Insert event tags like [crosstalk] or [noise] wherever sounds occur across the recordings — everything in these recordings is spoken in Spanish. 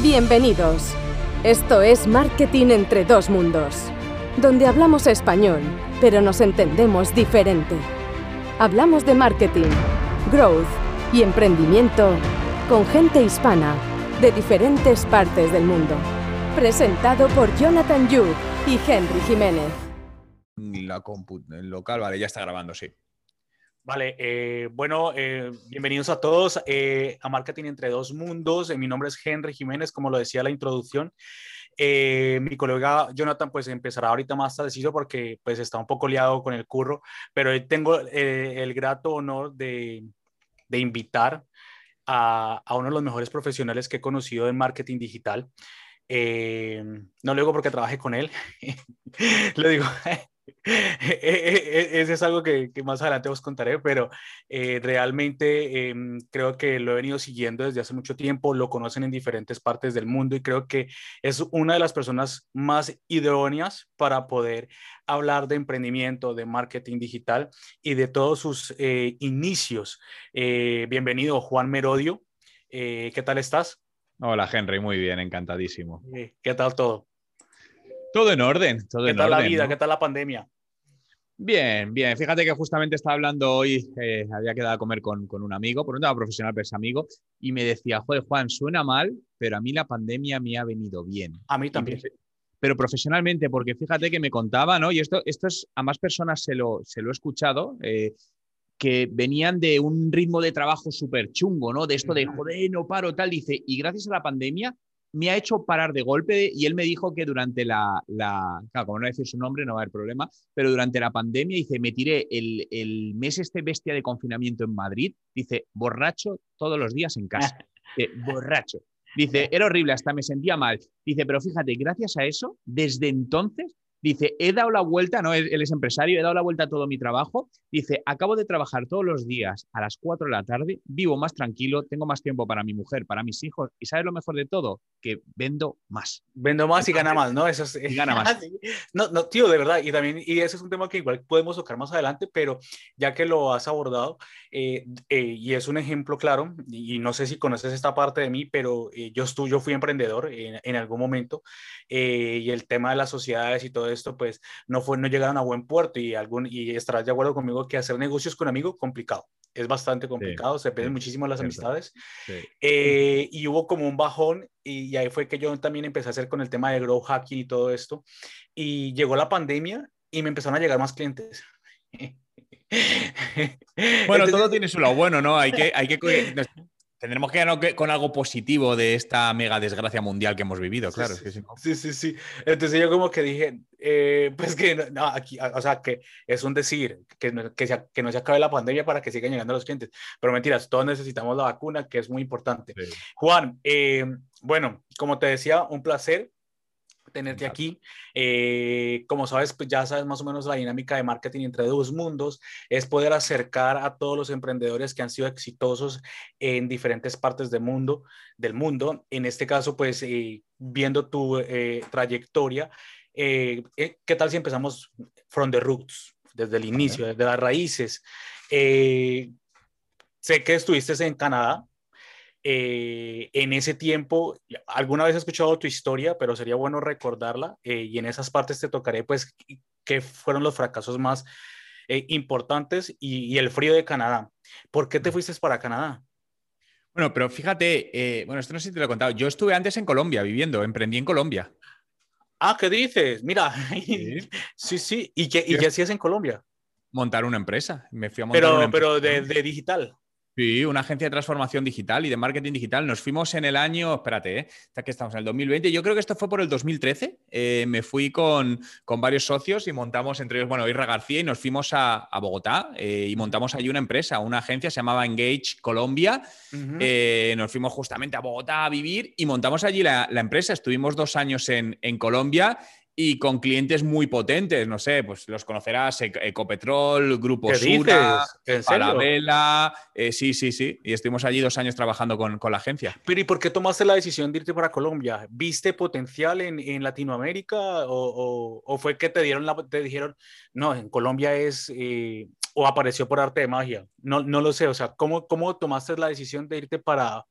Bienvenidos. Esto es Marketing entre dos mundos, donde hablamos español, pero nos entendemos diferente. Hablamos de marketing, growth y emprendimiento con gente hispana de diferentes partes del mundo. Presentado por Jonathan Yu y Henry Jiménez. La compu el local, vale, ya está grabando, sí. Vale, eh, bueno, eh, bienvenidos a todos eh, a Marketing entre dos mundos. mi nombre es Henry Jiménez, como lo decía la introducción. mi colega Jonathan pues empezará ahorita más tardecito porque pues está un poco liado con el curro, pero tengo el grato honor de, de invitar a, a, uno de los mejores profesionales que he conocido en marketing digital. no lo digo porque trabaje con él, [laughs] lo digo [laughs] ese es algo que, más adelante os contaré, pero eh, realmente em, creo que lo he venido siguiendo desde hace mucho tiempo, lo conocen en diferentes partes del mundo y creo que es una de las personas más idóneas para poder hablar de emprendimiento, de marketing digital y de todos sus eh, inicios. Eh, bienvenido, Juan Merodio. ¿Qué tal estás? Hola, Henry, muy bien, encantadísimo. ¿Qué tal todo? Todo en orden, todo ¿Qué tal la vida? ¿Qué tal la pandemia? Bien, bien. Fíjate que justamente estaba hablando hoy, eh, había quedado a comer con, un amigo, por un lado profesional, pero es amigo, y me decía, joder, Juan, suena mal, pero a mí la pandemia me ha venido bien. A mí también. pero profesionalmente, porque fíjate que me contaba, ¿no? Y esto, esto es, a más personas se lo, se lo he escuchado, eh, que venían de un ritmo de trabajo súper chungo, ¿no? De esto de, joder, no paro, tal, dice, y gracias a la pandemia me ha hecho parar de golpe y él me dijo que durante la, la claro, como no decir su nombre, no va a haber problema, pero durante la pandemia, dice, me tiré el, el mes este bestia de confinamiento en Madrid, dice, borracho todos los días en casa, [laughs] borracho. Dice, era horrible, hasta me sentía mal. Dice, pero fíjate, gracias a eso, desde entonces Dice, he dado la vuelta, no, él es empresario, he dado la vuelta a todo mi trabajo. Dice, acabo de trabajar todos los días a las 4 de la tarde, vivo más tranquilo, tengo más tiempo para mi mujer, para mis hijos. ¿Y sabes lo mejor de todo? Que vendo más. Vendo más y gana más, ¿no? Eso es, y gana más. [laughs] no, no, tío, de verdad. Y también, y ese es un tema que igual podemos tocar más adelante, pero ya que lo has abordado, eh, eh, y es un ejemplo claro, y, no sé si conoces esta parte de mí, pero eh, yo, estuve, yo fui emprendedor en, en algún momento, y el tema de las sociedades y todo esto, pues no, fue, no llegaron a buen puerto y, algún, y estarás de acuerdo conmigo que hacer negocios con amigos complicado. Es bastante complicado, se pierden muchísimo las amistades. Eh, y hubo como un bajón y, ahí fue que yo también empecé a hacer con el tema de grow hacking y todo esto. Y llegó la pandemia y me empezaron a llegar más clientes. [laughs] Bueno, todo tiene su lado bueno, ¿no? Hay que, hay que Tendremos que ir con algo positivo de esta mega desgracia mundial que hemos vivido, claro. Sí, sí, sí. Entonces yo como que dije, eh, [laughs] pues que no, aquí, o sea, que es un decir, que no, que, que no se acabe la pandemia para que sigan llegando los clientes. Pero mentiras, todos necesitamos la vacuna, que es muy importante. Juan, eh, bueno, como te decía, un placer tenerte aquí. Eh, como sabes, pues ya sabes más o menos la dinámica de marketing entre dos mundos, es poder acercar a todos los emprendedores que han sido exitosos en diferentes partes del mundo. Del mundo. En este caso, pues eh, viendo tu eh, trayectoria, ¿qué tal si empezamos from the roots, desde el inicio, desde las raíces? sé que estuviste en Canadá, eh, en ese tiempo, alguna vez he escuchado tu historia, pero sería bueno recordarla eh, y en esas partes te tocaré pues qué fueron los fracasos más eh, importantes y, el frío de Canadá. ¿Por qué te fuiste para Canadá? Bueno, pero fíjate, bueno, esto no sé si te lo he contado, yo estuve antes en Colombia viviendo, emprendí en Colombia. Ah, ¿qué dices? Mira, sí, [laughs] sí, ¿y qué, y qué hacías en Colombia? Montar una empresa, me fui a montar pero, una Pero de, de digital. Sí, una agencia de transformación digital y de marketing digital. Nos fuimos en el año, espérate, ¿eh? que estamos en el 2020. Yo creo que esto fue por el 2013. Eh, me fui con, varios socios y montamos, entre ellos, bueno, Irra García, y nos fuimos a, Bogotá eh, y montamos allí una empresa, una agencia, se llamaba Engage Colombia. Eh, nos fuimos justamente a Bogotá a vivir y montamos allí la, empresa. Estuvimos dos años en, en Colombia y con clientes muy potentes, no sé, pues los conocerás, Ecopetrol, Grupo Sura, Falabella, eh, sí, sí, sí, y estuvimos allí dos años trabajando con, la agencia. Pero ¿y por qué tomaste la decisión de irte para Colombia? ¿Viste potencial en, Latinoamérica o, fue que te, dieron la, te dijeron, no, en Colombia es, eh, o apareció por arte de magia? No, no lo sé, o sea, ¿cómo, ¿cómo tomaste la decisión de irte para,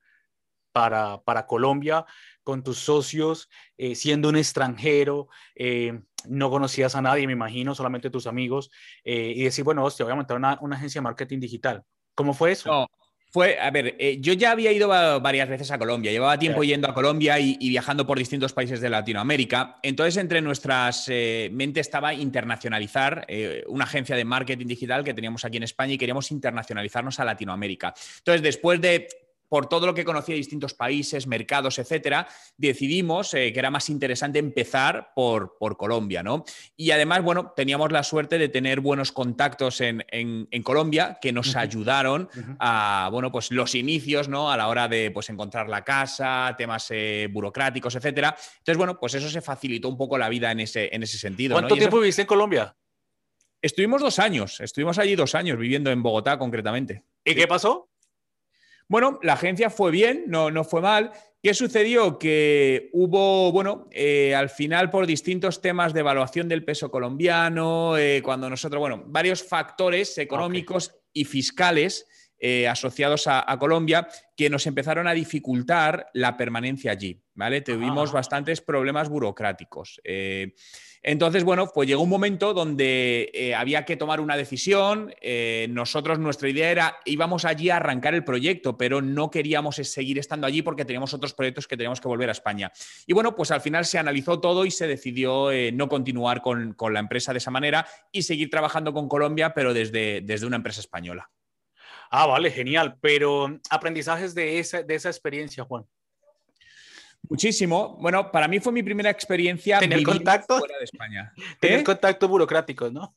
para, para Colombia con tus socios, eh, siendo un extranjero, eh, no conocías a nadie, me imagino, solamente tus amigos, eh, y decir, bueno, hostia, voy a montar una, una, agencia de marketing digital. ¿Cómo fue eso? No, fue, a ver, yo ya había ido varias veces a Colombia, llevaba tiempo yendo a Colombia y, y, viajando por distintos países de Latinoamérica. Entonces, entre nuestras mentes estaba internacionalizar una agencia de marketing digital que teníamos aquí en España y queríamos internacionalizarnos a Latinoamérica. Entonces, después de por todo lo que conocía de distintos países, mercados, etcétera, decidimos eh, que era más interesante empezar por, por, Colombia, ¿no? Y además, bueno, teníamos la suerte de tener buenos contactos en, en, en Colombia que nos uh -huh. ayudaron uh -huh. a, bueno, pues los inicios, ¿no? A la hora de, pues, encontrar la casa, temas eh, burocráticos, etcétera. Entonces, bueno, pues eso se facilitó un poco la vida en ese, en ese sentido. ¿Cuánto ¿no? tiempo eso... viviste en Colombia? Estuvimos dos años, estuvimos allí dos años viviendo en Bogotá concretamente. ¿Y qué pasó? Bueno, la agencia fue bien, no, no fue mal. ¿Qué sucedió? Que hubo, bueno, eh, al final por distintos temas de evaluación del peso colombiano, eh, cuando nosotros, bueno, varios factores económicos okay. y fiscales eh, asociados a, a, Colombia que nos empezaron a dificultar la permanencia allí, ¿vale? Tuvimos ah. bastantes problemas burocráticos. Eh, entonces, bueno, pues llegó un momento donde eh, había que tomar una decisión. Eh, nosotros, nuestra idea era, íbamos allí a arrancar el proyecto, pero no queríamos seguir estando allí porque teníamos otros proyectos que teníamos que volver a España. Y bueno, pues al final se analizó todo y se decidió eh, no continuar con, con, la empresa de esa manera y seguir trabajando con Colombia, pero desde, desde una empresa española. Ah, vale, genial. Pero aprendizajes de esa, de esa experiencia, Juan. Muchísimo. Bueno, para mí fue mi primera experiencia tener contacto fuera de España. [laughs] Tener ¿Eh? contacto burocrático, ¿no?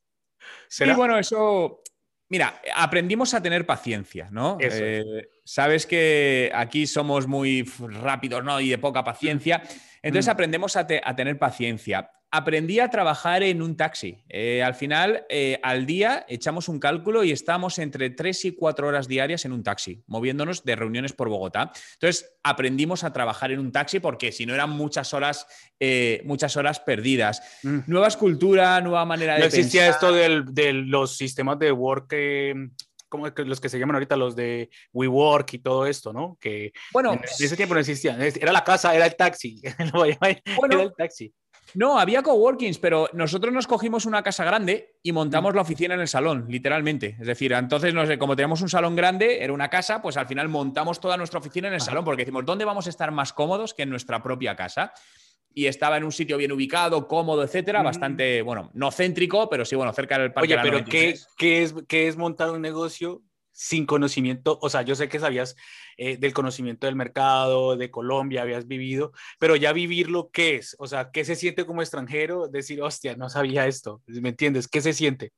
¿Será? Sí, bueno, eso. Mira, aprendimos a tener paciencia, ¿no? Eh, sabes que aquí somos muy rápidos, ¿no? Y de poca paciencia. Entonces mm. aprendemos a, te a tener paciencia aprendí a trabajar en un taxi. Eh, al final, eh, al día echamos un cálculo y estamos entre tres y cuatro horas diarias en un taxi, moviéndonos de reuniones por Bogotá. Entonces, aprendimos a trabajar en un taxi porque si no eran muchas horas, eh, muchas horas perdidas. Mm. Nueva escultura, nueva manera de no existía pensar. esto del, de los sistemas de work como los que se llaman ahorita los de WeWork y todo esto, ¿no? Que bueno, en ese tiempo no existían. Era la casa, era el taxi. [laughs] bueno, era el taxi. No, había coworkings, pero nosotros nos cogimos una casa grande y montamos mm. la oficina en el salón, literalmente. Es decir, entonces, no sé, como teníamos un salón grande, era una casa, pues al final montamos toda nuestra oficina en el Ajá. salón, porque decimos, ¿dónde vamos a estar más cómodos que en nuestra propia casa? Y estaba en un sitio bien ubicado, cómodo, etcétera, mm. bastante, bueno, no céntrico, pero sí, bueno, cerca del parque. Oye, pero ¿qué, ¿qué, es, ¿qué es montar un negocio sin conocimiento, o sea, yo sé que sabías eh, del conocimiento del mercado, de Colombia, habías vivido, pero ya vivirlo, ¿qué es? O sea, ¿qué se siente como extranjero? Decir, hostia, no sabía esto, ¿me entiendes? ¿Qué se siente?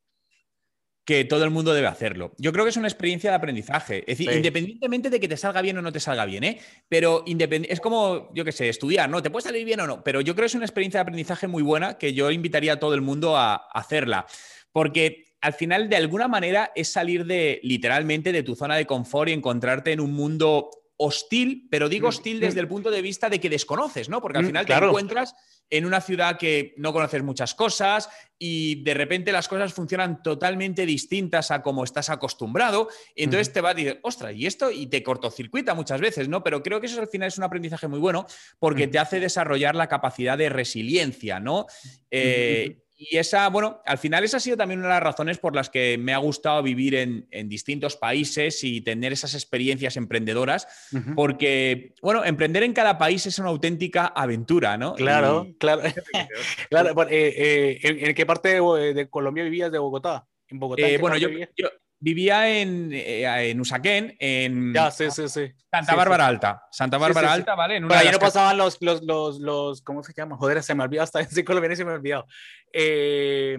Que todo el mundo debe hacerlo. Yo creo que es una experiencia de aprendizaje. Es decir, sí. independientemente de que te salga bien o no te salga bien, ¿eh? Pero es como, yo qué sé, estudiar, ¿no? Te puede salir bien o no, pero yo creo que es una experiencia de aprendizaje muy buena que yo invitaría a todo el mundo a hacerla. Porque al final, de alguna manera, es salir de literalmente de tu zona de confort y encontrarte en un mundo hostil, pero digo hostil desde el punto de vista de que desconoces, ¿no? Porque al final claro. te encuentras en una ciudad que no conoces muchas cosas y de repente las cosas funcionan totalmente distintas a como estás acostumbrado. Y entonces uh -huh. te va a decir, ostras, y esto, y te cortocircuita muchas veces, ¿no? Pero creo que eso al final es un aprendizaje muy bueno porque uh -huh. te hace desarrollar la capacidad de resiliencia, ¿no? Eh, uh -huh. Y esa, bueno, al final esa ha sido también una de las razones por las que me ha gustado vivir en, en distintos países y tener esas experiencias emprendedoras, uh -huh. porque, bueno, emprender en cada país es una auténtica aventura, ¿no? Claro, y... claro. [laughs] [laughs] claro bueno, eh, eh, ¿en, ¿en, qué parte de, de, Colombia vivías de Bogotá? ¿En Bogotá? Eh, bueno, yo, yo, vivía en, eh, en Usaquén, en ya, sí, sí, sí. Santa Bárbara. Alta. Santa Bárbara Alta, ¿vale? En una Pero ahí no pasaban los, los, los, los, ¿cómo se llama? Joder, se me olvidó hasta en colombiano y se me olvidó. Eh,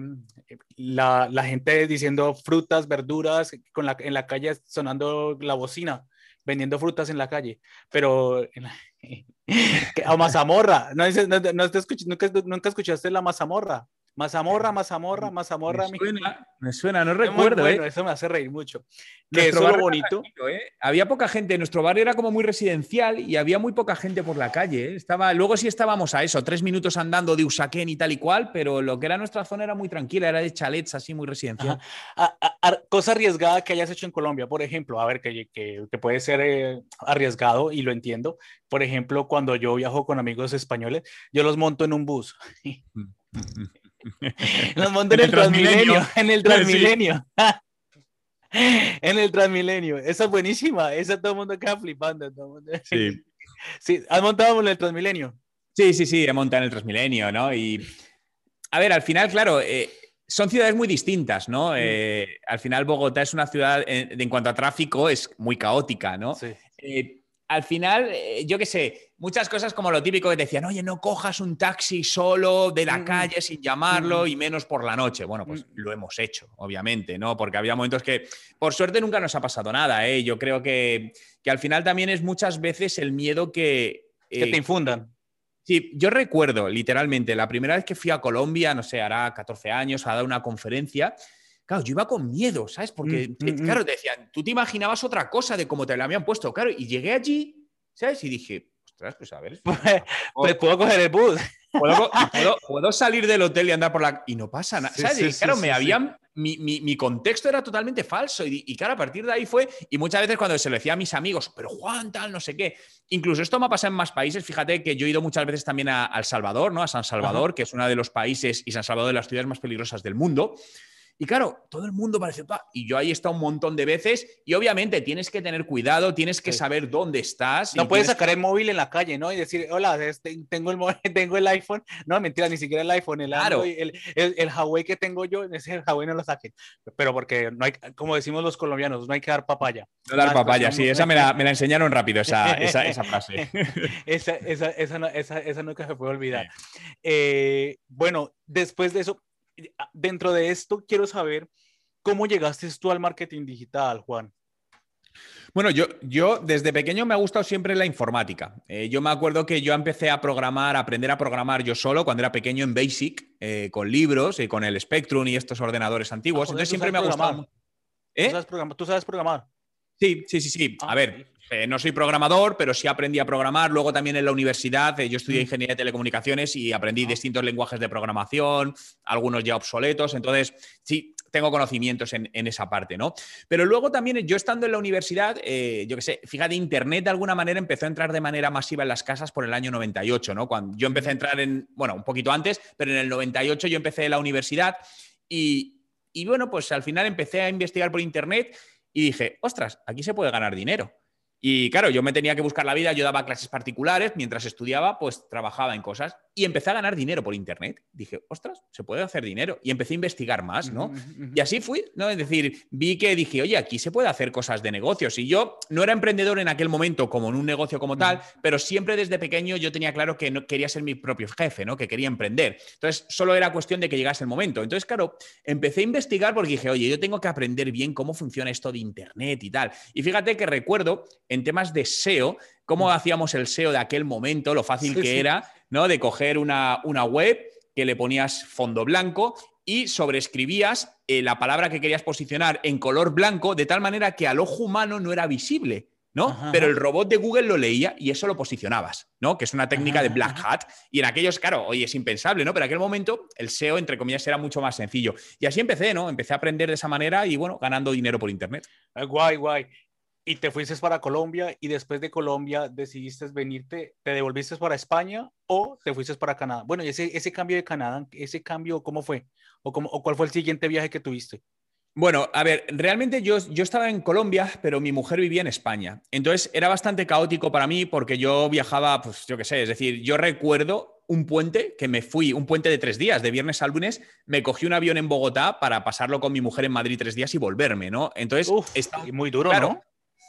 la, la, gente diciendo frutas, verduras, con la, en la calle sonando la bocina, vendiendo frutas en la calle. Pero la, [laughs] a mazamorra, no, no, no nunca, nunca escuchaste la mazamorra Mazamorra, mazamorra, mazamorra. Me suena, me suena no recuerdo. Bueno, ¿eh? eso me hace reír mucho. Que eso es lo bonito. ¿eh? Había poca gente, nuestro barrio era como muy residencial y había muy poca gente por la calle. ¿eh? Estaba, luego sí estábamos a eso, tres minutos andando de Usaquén y tal y cual, pero lo que era nuestra zona era muy tranquila, era de chalets así, muy residencial. cosa arriesgada que hayas hecho en Colombia, por ejemplo, a ver, que, que, puede ser eh, arriesgado y lo entiendo. Por ejemplo, cuando yo viajo con amigos españoles, yo los monto en un bus. [laughs] Nos monté en el Transmilenio. En el [laughs] Transmilenio. [laughs] en el Transmilenio. Esa es buenísima. Esa todo el mundo queda flipando. Sí. sí. ¿Has montado en el Transmilenio? Sí, sí, sí, he montado en el Transmilenio, ¿no? Y a ver, al final, claro, eh, son ciudades muy distintas, ¿no? Eh, al final, Bogotá es una ciudad, en, en, cuanto a tráfico, es muy caótica, ¿no? Sí. Eh, al final, eh, yo qué sé, muchas cosas como lo típico que te decían, oye, no cojas un taxi solo de la mm, mm. calle sin llamarlo mm. y menos por la noche. Bueno, pues lo hemos hecho, obviamente, ¿no? Porque había momentos que, por suerte, nunca nos ha pasado nada, ¿eh? Yo creo que, que al final también es muchas veces el miedo que... que te eh, infundan. Sí, yo recuerdo literalmente la primera vez que fui a Colombia, no sé, hará 14 años, a dar una conferencia Claro, yo iba con miedo, ¿sabes? Porque, mm, claro, te decían, tú te imaginabas otra cosa de cómo te la habían puesto, claro, y llegué allí, ¿sabes? Y dije, ostras, pues a ver. [laughs] pues puedo coger el bus. [laughs] ¿Puedo, salir del hotel y andar por la. Y no pasa nada. ¿sabes? claro, me habían. Mi, mi, contexto era totalmente falso. Y, y, claro, a partir de ahí fue. Y muchas veces cuando se lo decía a mis amigos, pero Juan, tal, no sé qué. Incluso esto me ha pasado en más países. Fíjate que yo he ido muchas veces también a, El Salvador, ¿no? A San Salvador, que es uno de los países y San Salvador de las ciudades más peligrosas del mundo. Y claro, todo el mundo parece, y yo ahí he estado un montón de veces y obviamente tienes que tener cuidado, tienes que saber dónde estás. No puedes sacar el móvil en la calle, ¿no? Y decir, hola, este, tengo el, [laughs] tengo el iPhone. No, mentira, ni siquiera el iPhone, el claro. el, el, Huawei que tengo yo, ese Huawei no lo saque. Pero porque no hay, como decimos los colombianos, no hay que dar papaya. No dar papaya, sí, esa me la, [laughs] me la, enseñaron rápido, esa, [laughs] esa, esa frase. esa, esa, esa, no, esa, esa nunca se puede olvidar. Eh, bueno, después de eso, dentro de esto quiero saber cómo llegaste tú al marketing digital, Juan. Bueno, yo, yo desde pequeño me ha gustado siempre la informática. Eh, yo me acuerdo que yo empecé a programar, a aprender a programar yo solo cuando era pequeño en Basic, eh, con libros y con el Spectrum y estos ordenadores antiguos. Ah, Entonces siempre me ha gustado. ¿Eh? ¿Tú, sabes programar? Sí, sí, sí, sí. a ah, ver, no soy programador, pero sí aprendí a programar. Luego también en la universidad, yo estudié mm. ingeniería de telecomunicaciones y aprendí distintos lenguajes de programación, algunos ya obsoletos. Entonces, sí, tengo conocimientos en, esa parte, ¿no? Pero luego también yo estando en la universidad, eh, yo qué sé, fíjate, Internet de alguna manera empezó a entrar de manera masiva en las casas por el año 98, ¿no? Cuando yo empecé a entrar en, bueno, un poquito antes, pero en el 98 yo empecé la universidad y, y bueno, pues al final empecé a investigar por Internet y dije, ostras, aquí se puede ganar dinero. Y claro, yo me tenía que buscar la vida, yo daba clases particulares, mientras estudiaba, pues trabajaba en cosas y empecé a ganar dinero por internet. Dije, ostras, se puede hacer dinero. Y empecé a investigar más, ¿no? Y así fui, ¿no? Es decir, vi que dije, oye, aquí se puede hacer cosas de negocios. Y yo no era emprendedor en aquel momento como en un negocio como tal, pero siempre desde pequeño yo tenía claro que no, quería ser mi propio jefe, ¿no? Que quería emprender. Entonces, solo era cuestión de que llegase el momento. Entonces, claro, empecé a investigar porque dije, oye, yo tengo que aprender bien cómo funciona esto de internet y tal. Y fíjate que recuerdo en temas de SEO, cómo hacíamos el SEO de aquel momento, lo fácil que era, ¿no? De coger una, una, web que le ponías fondo blanco y sobreescribías eh, la palabra que querías posicionar en color blanco de tal manera que al ojo humano no era visible. ¿no? Pero el robot de Google lo leía y eso lo posicionabas, ¿no? Que es una técnica de black hat. Y en aquellos, claro, hoy es impensable, ¿no? Pero en aquel momento el SEO, entre comillas, era mucho más sencillo. Y así empecé, ¿no? Empecé a aprender de esa manera y, bueno, ganando dinero por Internet. Ah, guay, guay y te fuiste para Colombia y después de Colombia decidiste venirte, te devolviste para España o te fuiste para Canadá. Bueno, y ese, ese cambio de Canadá, ese cambio, ¿cómo fue? ¿O, cómo, o cuál fue el siguiente viaje que tuviste? Bueno, a ver, realmente yo, yo estaba en Colombia, pero mi mujer vivía en España. Entonces era bastante caótico para mí porque yo viajaba, pues yo qué sé, es decir, yo recuerdo un puente que me fui, un puente de tres días, de viernes al lunes, me cogí un avión en Bogotá para pasarlo con mi mujer en Madrid tres días y volverme, ¿no? Entonces, está muy duro, ¿no?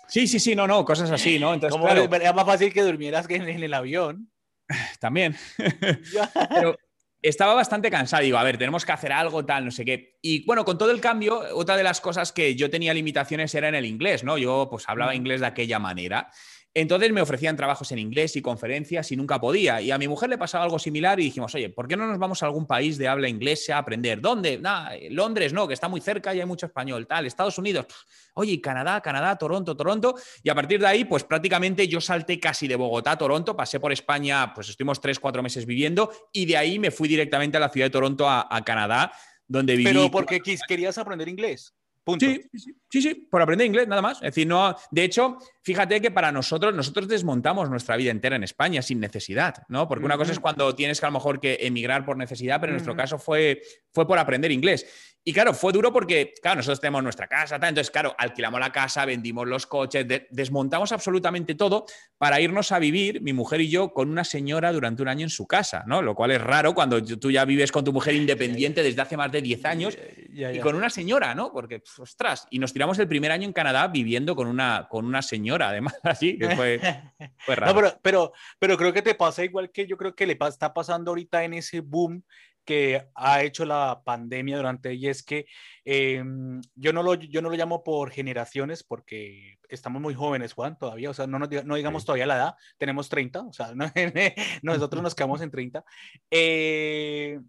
Sí, sí, sí, no, no, cosas así, ¿no? Entonces, claro, era más fácil que durmieras que en, el avión. [laughs] También. [laughs] Pero estaba bastante cansado. Digo, a ver, tenemos que hacer algo, tal, no sé qué. Y bueno, con todo el cambio, otra de las cosas que yo tenía limitaciones era en el inglés, ¿no? Yo pues hablaba inglés de aquella manera. Entonces me ofrecían trabajos en inglés y conferencias y nunca podía. Y a mi mujer le pasaba algo similar y dijimos, oye, ¿por qué no nos vamos a algún país de habla inglesa a aprender? ¿Dónde? Londres, no, que está muy cerca y hay mucho español. Tal, Estados Unidos. Oye, Canadá, Canadá, Toronto, Toronto. Y a partir de ahí, pues prácticamente yo salté casi de Bogotá a Toronto, pasé por España, pues estuvimos tres, cuatro meses viviendo y de ahí me fui directamente a la ciudad de Toronto, a, a Canadá, donde viví. Pero porque querías aprender inglés. Sí, sí, sí, por aprender inglés, nada más. Es decir, no. De hecho, fíjate que para nosotros, nosotros desmontamos nuestra vida entera en España sin necesidad, ¿no? Porque una cosa es cuando tienes que a lo mejor que emigrar por necesidad, pero en nuestro caso fue, fue por aprender inglés. Y claro, fue duro porque, claro, nosotros tenemos nuestra casa, tal, entonces, claro, alquilamos la casa, vendimos los coches, desmontamos absolutamente todo para irnos a vivir, mi mujer y yo, con una señora durante un año en su casa, ¿no? Lo cual es raro cuando tú ya vives con tu mujer independiente desde hace más de 10 años y con una señora, ¿no? Porque, ostras, y nos tiramos el primer año en Canadá viviendo con una, con una señora, además, [laughs] así, que fue, [laughs] raro. No, pero, pero, pero creo que te pasa igual que yo creo que le está pasando ahorita en ese boom que ha hecho la pandemia durante y es que em, yo, no lo, yo no lo llamo por generaciones porque estamos muy jóvenes, Juan, todavía, o sea, no, no digamos todavía la edad, tenemos 30, o sea, [laughs] nosotros nos quedamos [laughs] en 30. Eh,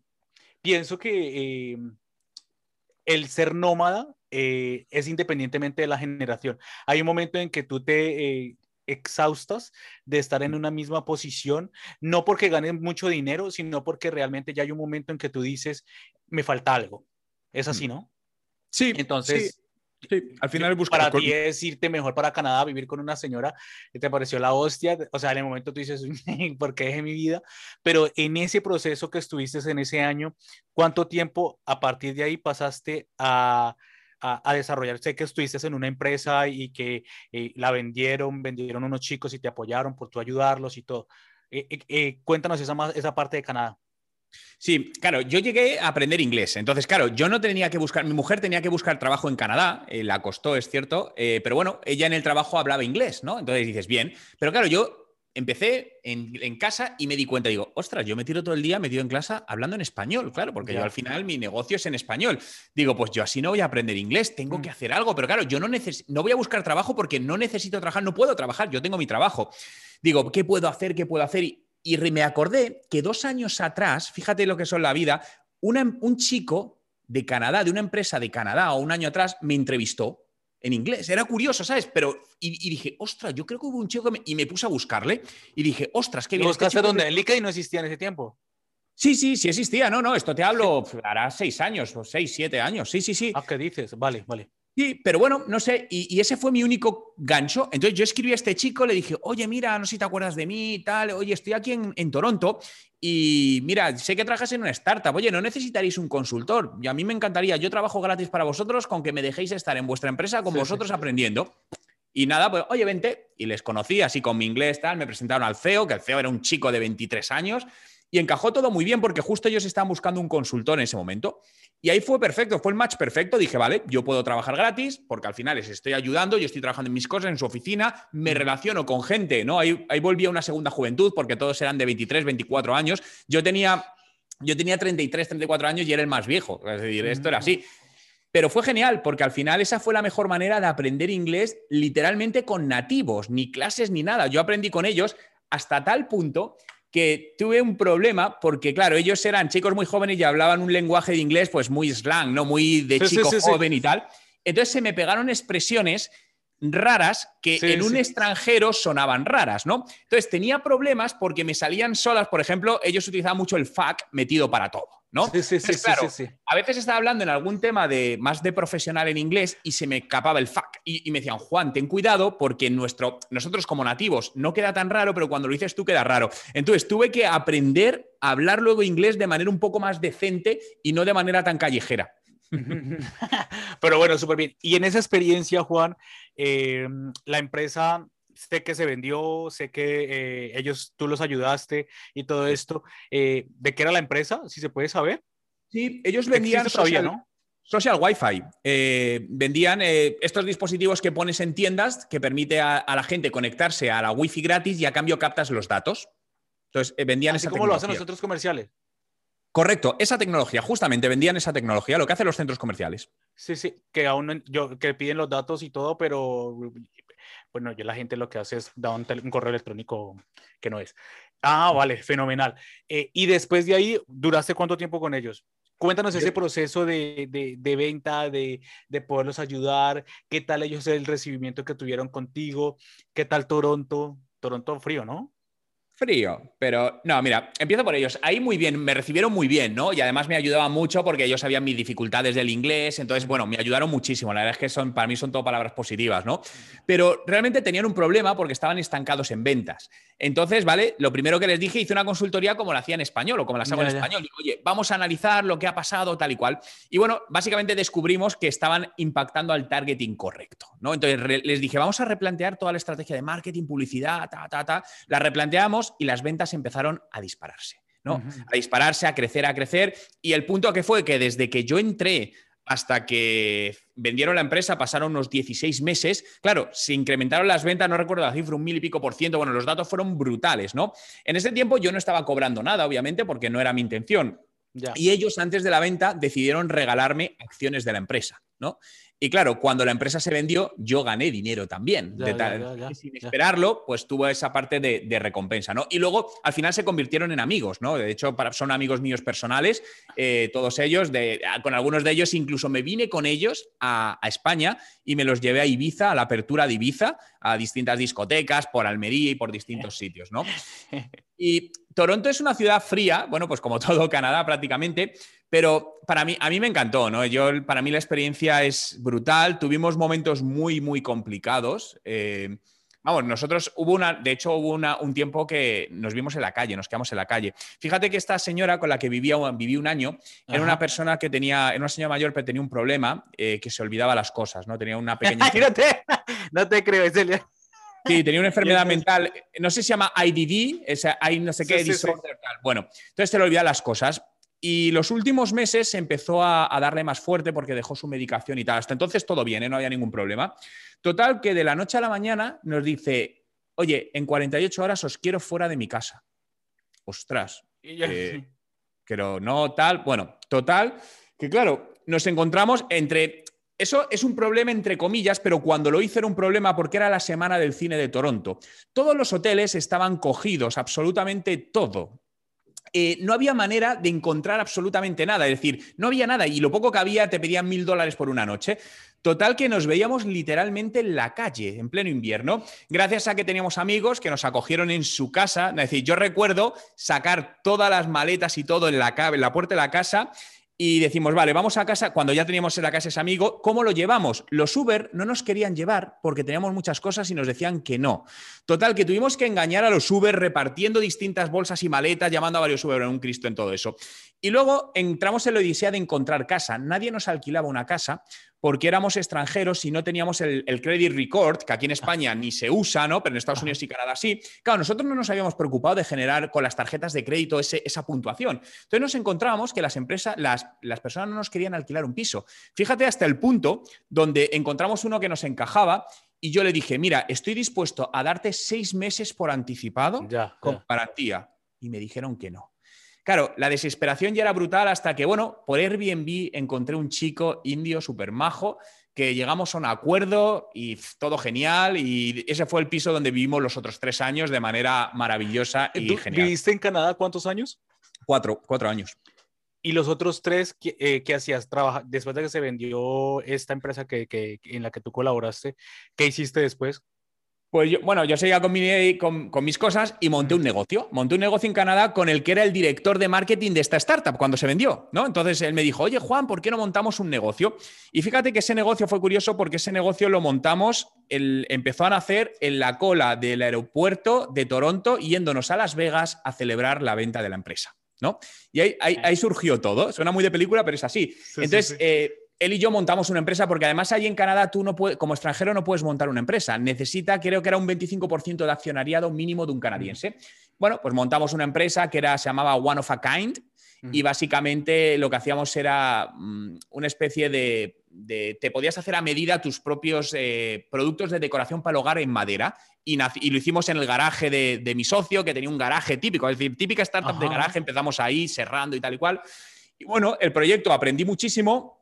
pienso que em, el ser nómada eh, es independientemente de la generación. Hay un momento en que tú te eh, exhaustas de estar en una misma posición, no porque ganes mucho dinero, sino porque realmente ya hay un momento en que tú dices, me falta algo. Es así. ¿no? Sí. Entonces, sí. al final Para ti es irte mejor para Canadá, vivir con una señora que te pareció la hostia. O sea, en el momento tú dices, ¿por qué dejé mi vida? Pero en ese proceso que estuviste en ese año, ¿cuánto tiempo a partir de ahí pasaste a a, desarrollar. Sé que estuviste en una empresa y que eh, la vendieron, vendieron unos chicos y te apoyaron por tú ayudarlos y todo. Eh, eh, cuéntanos esa, esa parte de Canadá. Sí, claro, yo llegué a aprender inglés. Entonces, claro, yo no tenía que buscar, mi mujer tenía que buscar trabajo en Canadá, la costó, es cierto, pero bueno, ella en el trabajo hablaba inglés, ¿no? Entonces dices, bien, pero claro, yo empecé en, casa y me di cuenta, digo, ostras, yo me tiro todo el día metido en clase hablando en español, claro, porque yo al final mi negocio es en español. Digo, pues yo así no voy a aprender inglés, tengo mm. que hacer algo, pero claro, yo no, no voy a buscar trabajo porque no necesito trabajar, no puedo trabajar, yo tengo mi trabajo. Digo, ¿qué puedo hacer? ¿Qué puedo hacer? Y, me acordé que dos años atrás, fíjate lo que son la vida, un chico de Canadá, de una empresa de Canadá, o un año atrás, me entrevistó en inglés. Era curioso, ¿sabes? Pero, y, dije, ostras, yo creo que hubo un chico que me, y me puse a buscarle y dije, ostras, qué bien. Este ¿Buscaste donde? ¿En LinkedIn no existía en ese tiempo? Sí, sí, sí existía. No, no, esto te hablo, hará seis años o seis, siete años. Sí, sí, sí. Ah, ¿qué dices? Vale, vale. Sí, pero bueno, no sé, y, ese fue mi único gancho. Entonces yo escribí a este chico, le dije, oye, mira, no sé si te acuerdas de mí, tal, oye, estoy aquí en, Toronto y mira, sé que trabajas en una startup, oye, no necesitaréis un consultor. Y a mí me encantaría, yo trabajo gratis para vosotros con que me dejéis estar en vuestra empresa con vosotros aprendiendo. Y nada, pues, oye, vente. Y les conocí así con mi inglés, tal, me presentaron al CEO, que el CEO era un chico de 23 años. Y encajó todo muy bien porque justo ellos estaban buscando un consultor en ese momento. Y ahí fue perfecto, fue el match perfecto. Dije, vale, yo puedo trabajar gratis porque al final les estoy ayudando, yo estoy trabajando en mis cosas, en su oficina, me relaciono con gente, ¿no? Ahí, ahí volví a una segunda juventud porque todos eran de 23, 24 años. Yo tenía, yo tenía 33, 34 años y era el más viejo. Es decir, esto era así. Pero fue genial porque al final esa fue la mejor manera de aprender inglés literalmente con nativos, ni clases ni nada. Yo aprendí con ellos hasta tal punto que tuve un problema porque, claro, ellos eran chicos muy jóvenes y hablaban un lenguaje de inglés pues muy slang, ¿no? Muy de chico joven y tal. Entonces se me pegaron expresiones raras que en un extranjero sonaban raras, ¿no? Entonces tenía problemas porque me salían solas, por ejemplo, ellos utilizaban mucho el fuck metido para todo, ¿no? Sí, sí, sí, sí, A veces estaba hablando en algún tema de más de profesional en inglés y se me escapaba el fuck y, me decían, Juan, ten cuidado porque nuestro, nosotros como nativos no queda tan raro, pero cuando lo dices tú queda raro. Entonces tuve que aprender a hablar luego inglés de manera un poco más decente y no de manera tan callejera. [laughs] Pero bueno, súper bien. Y en esa experiencia, Juan, eh, la empresa, sé que se vendió, sé que eh, ellos, tú los ayudaste y todo esto. Eh, ¿De qué era la empresa? Si se puede saber. Sí, ellos vendían social, ¿no? social Wi-Fi. vendían estos dispositivos que pones en tiendas que permite a, la gente conectarse a la Wi-Fi gratis y a cambio captas los datos. Entonces, vendían Así como lo hacen los otros comerciales. Correcto, esa tecnología, justamente vendían esa tecnología, lo que hacen los centros comerciales. Sí, sí, que aún yo, que piden los datos y todo, pero bueno, yo la gente lo que hace es dar un, correo electrónico que no es. Ah, vale, fenomenal. Eh, y después de ahí, ¿duraste cuánto tiempo con ellos? Cuéntanos ese proceso de, de, de venta, de, de, poderlos ayudar, qué tal ellos el recibimiento que tuvieron contigo, qué tal Toronto, Toronto frío, ¿no? Frío, pero no, mira, empiezo por ellos. Ahí muy bien, me recibieron muy bien, ¿no? Y además me ayudaban mucho porque ellos sabían mis dificultades del inglés, entonces, bueno, me ayudaron muchísimo. La verdad es que son, para mí son todo palabras positivas, ¿no? Pero realmente tenían un problema porque estaban estancados en ventas. Entonces, ¿vale? Lo primero que les dije, hice una consultoría como la hacía en español o como la hago en español. Digo, oye, vamos a analizar lo que ha pasado, tal y cual. Y bueno, básicamente descubrimos que estaban impactando al target incorrecto, ¿no? Entonces les dije, vamos a replantear toda la estrategia de marketing, publicidad, ta, ta, ta. La replanteamos y las ventas empezaron a dispararse, ¿no? A dispararse, a crecer, a crecer. Y el punto que fue que desde que yo entré hasta que vendieron la empresa pasaron unos 16 meses. Claro, se incrementaron las ventas, no recuerdo la cifra, un mil y pico por ciento. Bueno, los datos fueron brutales, ¿no? En ese tiempo yo no estaba cobrando nada, obviamente, porque no era mi intención. Y ellos, antes de la venta, decidieron regalarme acciones de la empresa, ¿no? Y claro, cuando la empresa se vendió, yo gané dinero también. sin esperarlo, pues tuvo esa parte de, recompensa, ¿no? Y luego, al final, se convirtieron en amigos, ¿no? De hecho, son amigos míos personales, eh, todos ellos. con algunos de ellos incluso me vine con ellos a, España y me los llevé a Ibiza, a la apertura de Ibiza, a distintas discotecas, por Almería y por distintos sitios, ¿no? [laughs] Y Toronto es una ciudad fría, bueno, pues como [laughs] todo Canadá prácticamente, pero para mí, a mí me encantó, ¿no? Yo, para mí la experiencia es brutal. Tuvimos momentos muy, muy complicados. Eh, vamos, nosotros hubo una, de hecho hubo una, un tiempo que nos vimos en la calle, nos quedamos en la calle. Fíjate que esta señora con la que vivía, viví un año era una persona que tenía, era una señora mayor, pero tenía un problema, eh, que se olvidaba las cosas, ¿no? Tenía una pequeña... [laughs] no, te, [laughs] no te creo, Celia. Sí, tenía una [laughs] enfermedad mental, no sé si se llama IDD, esa, hay no sé qué, disorder, tal. Bueno, entonces te le olvidaba las cosas. Y los últimos meses se empezó a, darle más fuerte porque dejó su medicación y tal. Hasta entonces todo bien, ¿eh? no había ningún problema. Total, que de la noche a la mañana nos dice, oye, en 48 horas os quiero fuera de mi casa. Ostras. pero no tal. Bueno, total, que claro, nos encontramos entre... Eso es un problema entre comillas, pero cuando lo hice era un problema porque era la semana del cine de Toronto. Todos los hoteles estaban cogidos, absolutamente todo. Eh, no había manera de encontrar absolutamente nada. Es decir, no había nada y lo poco que había te pedían mil dólares por una noche. Total que nos veíamos literalmente en la calle, en pleno invierno, gracias a que teníamos amigos que nos acogieron en su casa. Es decir, yo recuerdo sacar todas las maletas y todo en la, en la puerta de la casa y decimos, vale, vamos a casa, cuando ya teníamos en la casa ese amigo, ¿cómo lo llevamos? Los Uber no nos querían llevar porque teníamos muchas cosas y nos decían que no. Total, que tuvimos que engañar a los Uber repartiendo distintas bolsas y maletas, llamando a varios Uber en un Cristo en todo eso. Y luego entramos en la odisea de encontrar casa. Nadie nos alquilaba una casa porque éramos extranjeros y no teníamos el, credit record, que aquí en España ni se usa, ¿no? Pero en Estados Unidos y Canadá sí. Claro, nosotros no nos habíamos preocupado de generar con las tarjetas de crédito esa puntuación. Entonces nos encontrábamos que las empresas, las, las personas no nos querían alquilar un piso. Fíjate hasta el punto donde encontramos uno que nos encajaba y yo le dije, mira, estoy dispuesto a darte seis meses por anticipado con garantía. Y me dijeron que no. Claro, la desesperación ya era brutal hasta que, bueno, por Airbnb encontré un chico indio súper majo que llegamos a un acuerdo y todo genial y ese fue el piso donde vivimos los otros tres años de manera maravillosa y genial. ¿Viviste en Canadá cuántos años? Cuatro, cuatro años. ¿Y los otros tres qué, eh, hacías? Trabaja, después de que se vendió esta empresa que, en la que tú colaboraste, ¿qué hiciste después? Pues yo, bueno, yo seguía con, con, mis cosas y monté un negocio. Monté un negocio en Canadá con el que era el director de marketing de esta startup cuando se vendió, ¿no? Entonces él me dijo, oye Juan, ¿por qué no montamos un negocio? Y fíjate que ese negocio fue curioso porque ese negocio lo montamos, el, empezó a nacer en la cola del aeropuerto de Toronto yéndonos a Las Vegas a celebrar la venta de la empresa, ¿no? Y ahí, surgió todo. Suena muy de película, pero es así. Entonces, eh, él y yo montamos una empresa porque además allí en Canadá tú no puedes, como extranjero no puedes montar una empresa. Necesita, creo que era un 25% de accionariado mínimo de un canadiense. Bueno, pues montamos una empresa que era, se llamaba One of a Kind y básicamente lo que hacíamos era mm, una especie de, Te podías hacer a medida tus propios eh, productos de decoración para el hogar en madera y, lo hicimos en el garaje de, mi socio que tenía un garaje típico, es decir, típica startup de garaje, empezamos ahí cerrando y tal y cual. Y bueno, el proyecto aprendí muchísimo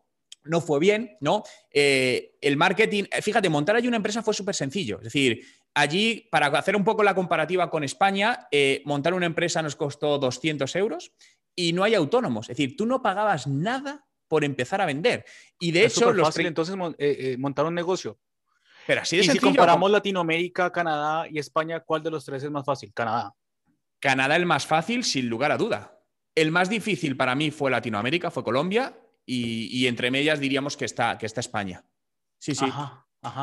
no fue bien, ¿no? Eh, el marketing, eh, fíjate, montar allí una empresa fue súper sencillo. Es decir, allí, para hacer un poco la comparativa con España, eh, montar una empresa nos costó 200 euros y no hay autónomos. Es decir, tú no pagabas nada por empezar a vender. Y de hecho, los fácil entonces montar un negocio. Pero así de y si comparamos Latinoamérica, Canadá y España, ¿cuál de los tres es más fácil? Canadá. Canadá el más fácil, sin lugar a duda. El más difícil para mí fue Latinoamérica, fue Colombia, y, entre medias diríamos que está, que está España. Sí, sí.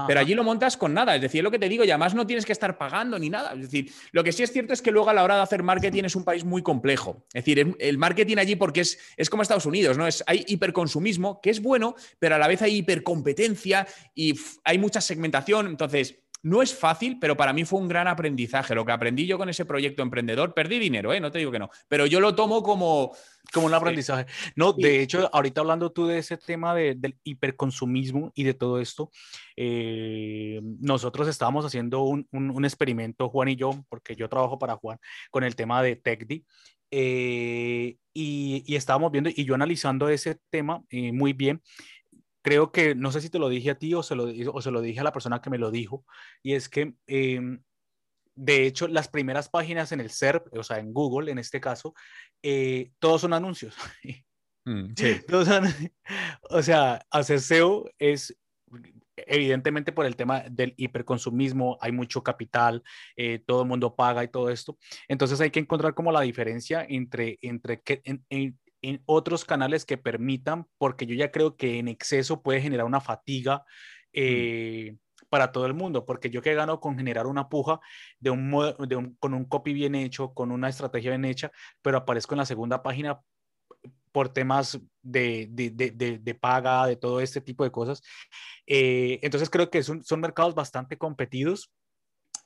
Pero allí lo montas con nada, es decir, lo que te digo, y además no tienes que estar pagando ni nada. Es decir, lo que sí es cierto es que luego a la hora de hacer marketing es un país muy complejo. Es decir, el marketing allí porque es, es como Estados Unidos, ¿no? Es, hay hiperconsumismo, que es bueno, pero a la vez hay hipercompetencia y hay mucha segmentación. Entonces, no es fácil, pero para mí fue un gran aprendizaje. Lo que aprendí yo con ese proyecto emprendedor, perdí dinero, ¿eh? no te digo que no, pero yo lo tomo como... Como un aprendizaje. No, de hecho, ahorita hablando tú de ese tema del hiperconsumismo y de todo esto, eh, nosotros estábamos haciendo un, experimento, Juan y yo, porque yo trabajo para Juan, con el tema de TechDi. Eh, y, estábamos viendo y yo analizando ese tema eh, muy bien creo que, no sé si te lo dije a ti o se lo, o se lo dije a la persona que me lo dijo, y es que, em, de hecho, las primeras páginas en el SERP, o sea, en Google en este caso, eh, todos son anuncios. [laughs] Mm, sí. o sea, hacer SEO es evidentemente por el tema del hiperconsumismo, hay mucho capital, eh, todo el mundo paga y todo esto. Entonces hay que encontrar como la diferencia entre, entre que, en otros canales que permitan, porque yo ya creo que en exceso puede generar una fatiga eh, para todo el mundo, porque yo que gano con generar una puja de un, de con un copy bien hecho, con una estrategia bien hecha, pero aparezco en la segunda página por temas de, de, de, de paga, de todo este tipo de cosas. Eh, entonces creo que son, son mercados bastante competidos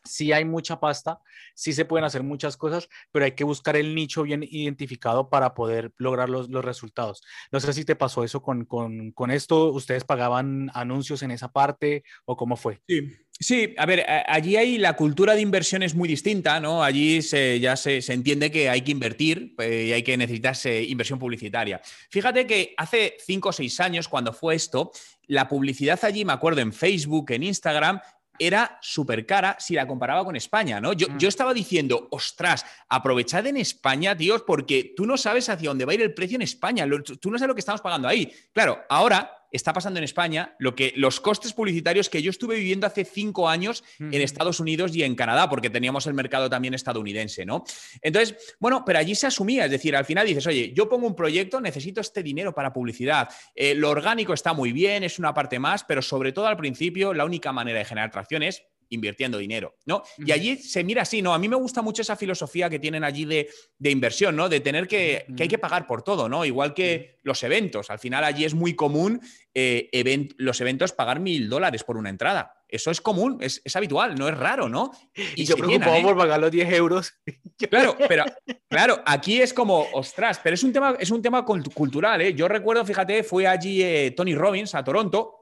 sí hay mucha pasta, sí se pueden hacer muchas cosas, pero hay que buscar el nicho bien identificado para poder lograr los, resultados. No sé si te pasó eso con, esto, ¿ustedes pagaban anuncios en esa parte o cómo fue? Sí. Sí, a ver, allí hay la cultura de inversión es muy distinta, ¿no? Allí se, ya se, entiende que hay que invertir eh, y hay que necesitarse inversión publicitaria. Fíjate que hace cinco o seis años, cuando fue esto, la publicidad allí, me acuerdo, en Facebook, en Instagram, era súper cara si la comparaba con España, ¿no? Yo, yo, mm. estaba diciendo, ostras, aprovechad en España, tíos, porque tú no sabes hacia dónde va a ir el precio en España, tú no sabes lo que estamos pagando ahí. Claro, ahora está pasando en España lo que los costes publicitarios que yo estuve viviendo hace cinco años en Estados Unidos y en Canadá, porque teníamos el mercado también estadounidense, ¿no? Entonces, bueno, pero allí se asumía, es decir, al final dices, oye, yo pongo un proyecto, necesito este dinero para publicidad. Eh, lo orgánico está muy bien, es una parte más, pero sobre todo al principio, la única manera de generar tracción es invirtiendo dinero, ¿no? Y allí se mira así, ¿no? A mí me gusta mucho esa filosofía que tienen allí de, inversión, ¿no? De tener que, que, hay que pagar por todo, ¿no? Igual que los eventos. Al final allí es muy común eh, los eventos pagar mil dólares por una entrada. Eso es común, es, habitual, no es raro, ¿no? [laughs] Y, yo preocupado ¿eh? por pagar los 10 euros. [laughs] Claro, [laughs] pero claro, aquí es como, ostras, pero es un tema, es un tema cultural, ¿eh? Yo recuerdo, fíjate, fue allí eh, Tony Robbins a Toronto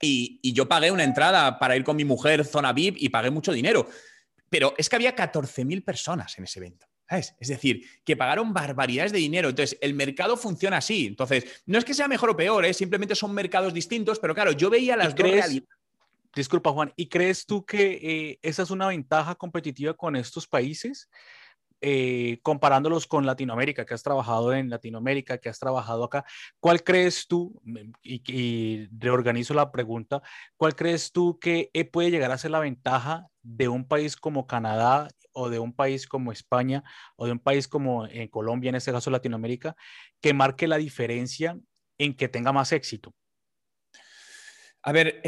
y, yo pagué una entrada para ir con mi mujer, zona VIP, y pagué mucho dinero. Pero es que había 14.000 personas en ese evento. ¿sabes? Es decir, que pagaron barbaridades de dinero. Entonces, el mercado funciona así. Entonces, no es que sea mejor o peor, ¿eh? simplemente son mercados distintos, pero claro, yo veía las dos realidades. Disculpa, Juan, ¿y crees tú que eh, esa es una ventaja competitiva con estos países? Eh, comparándolos con Latinoamérica, que has trabajado en Latinoamérica, que has trabajado acá, ¿cuál crees tú, y, reorganizo la pregunta, cuál crees tú que eh, puede llegar a ser la ventaja de un país como Canadá o de un país como España o de un país como en eh, Colombia, en este caso Latinoamérica, que marque la diferencia en que tenga más éxito? A ver,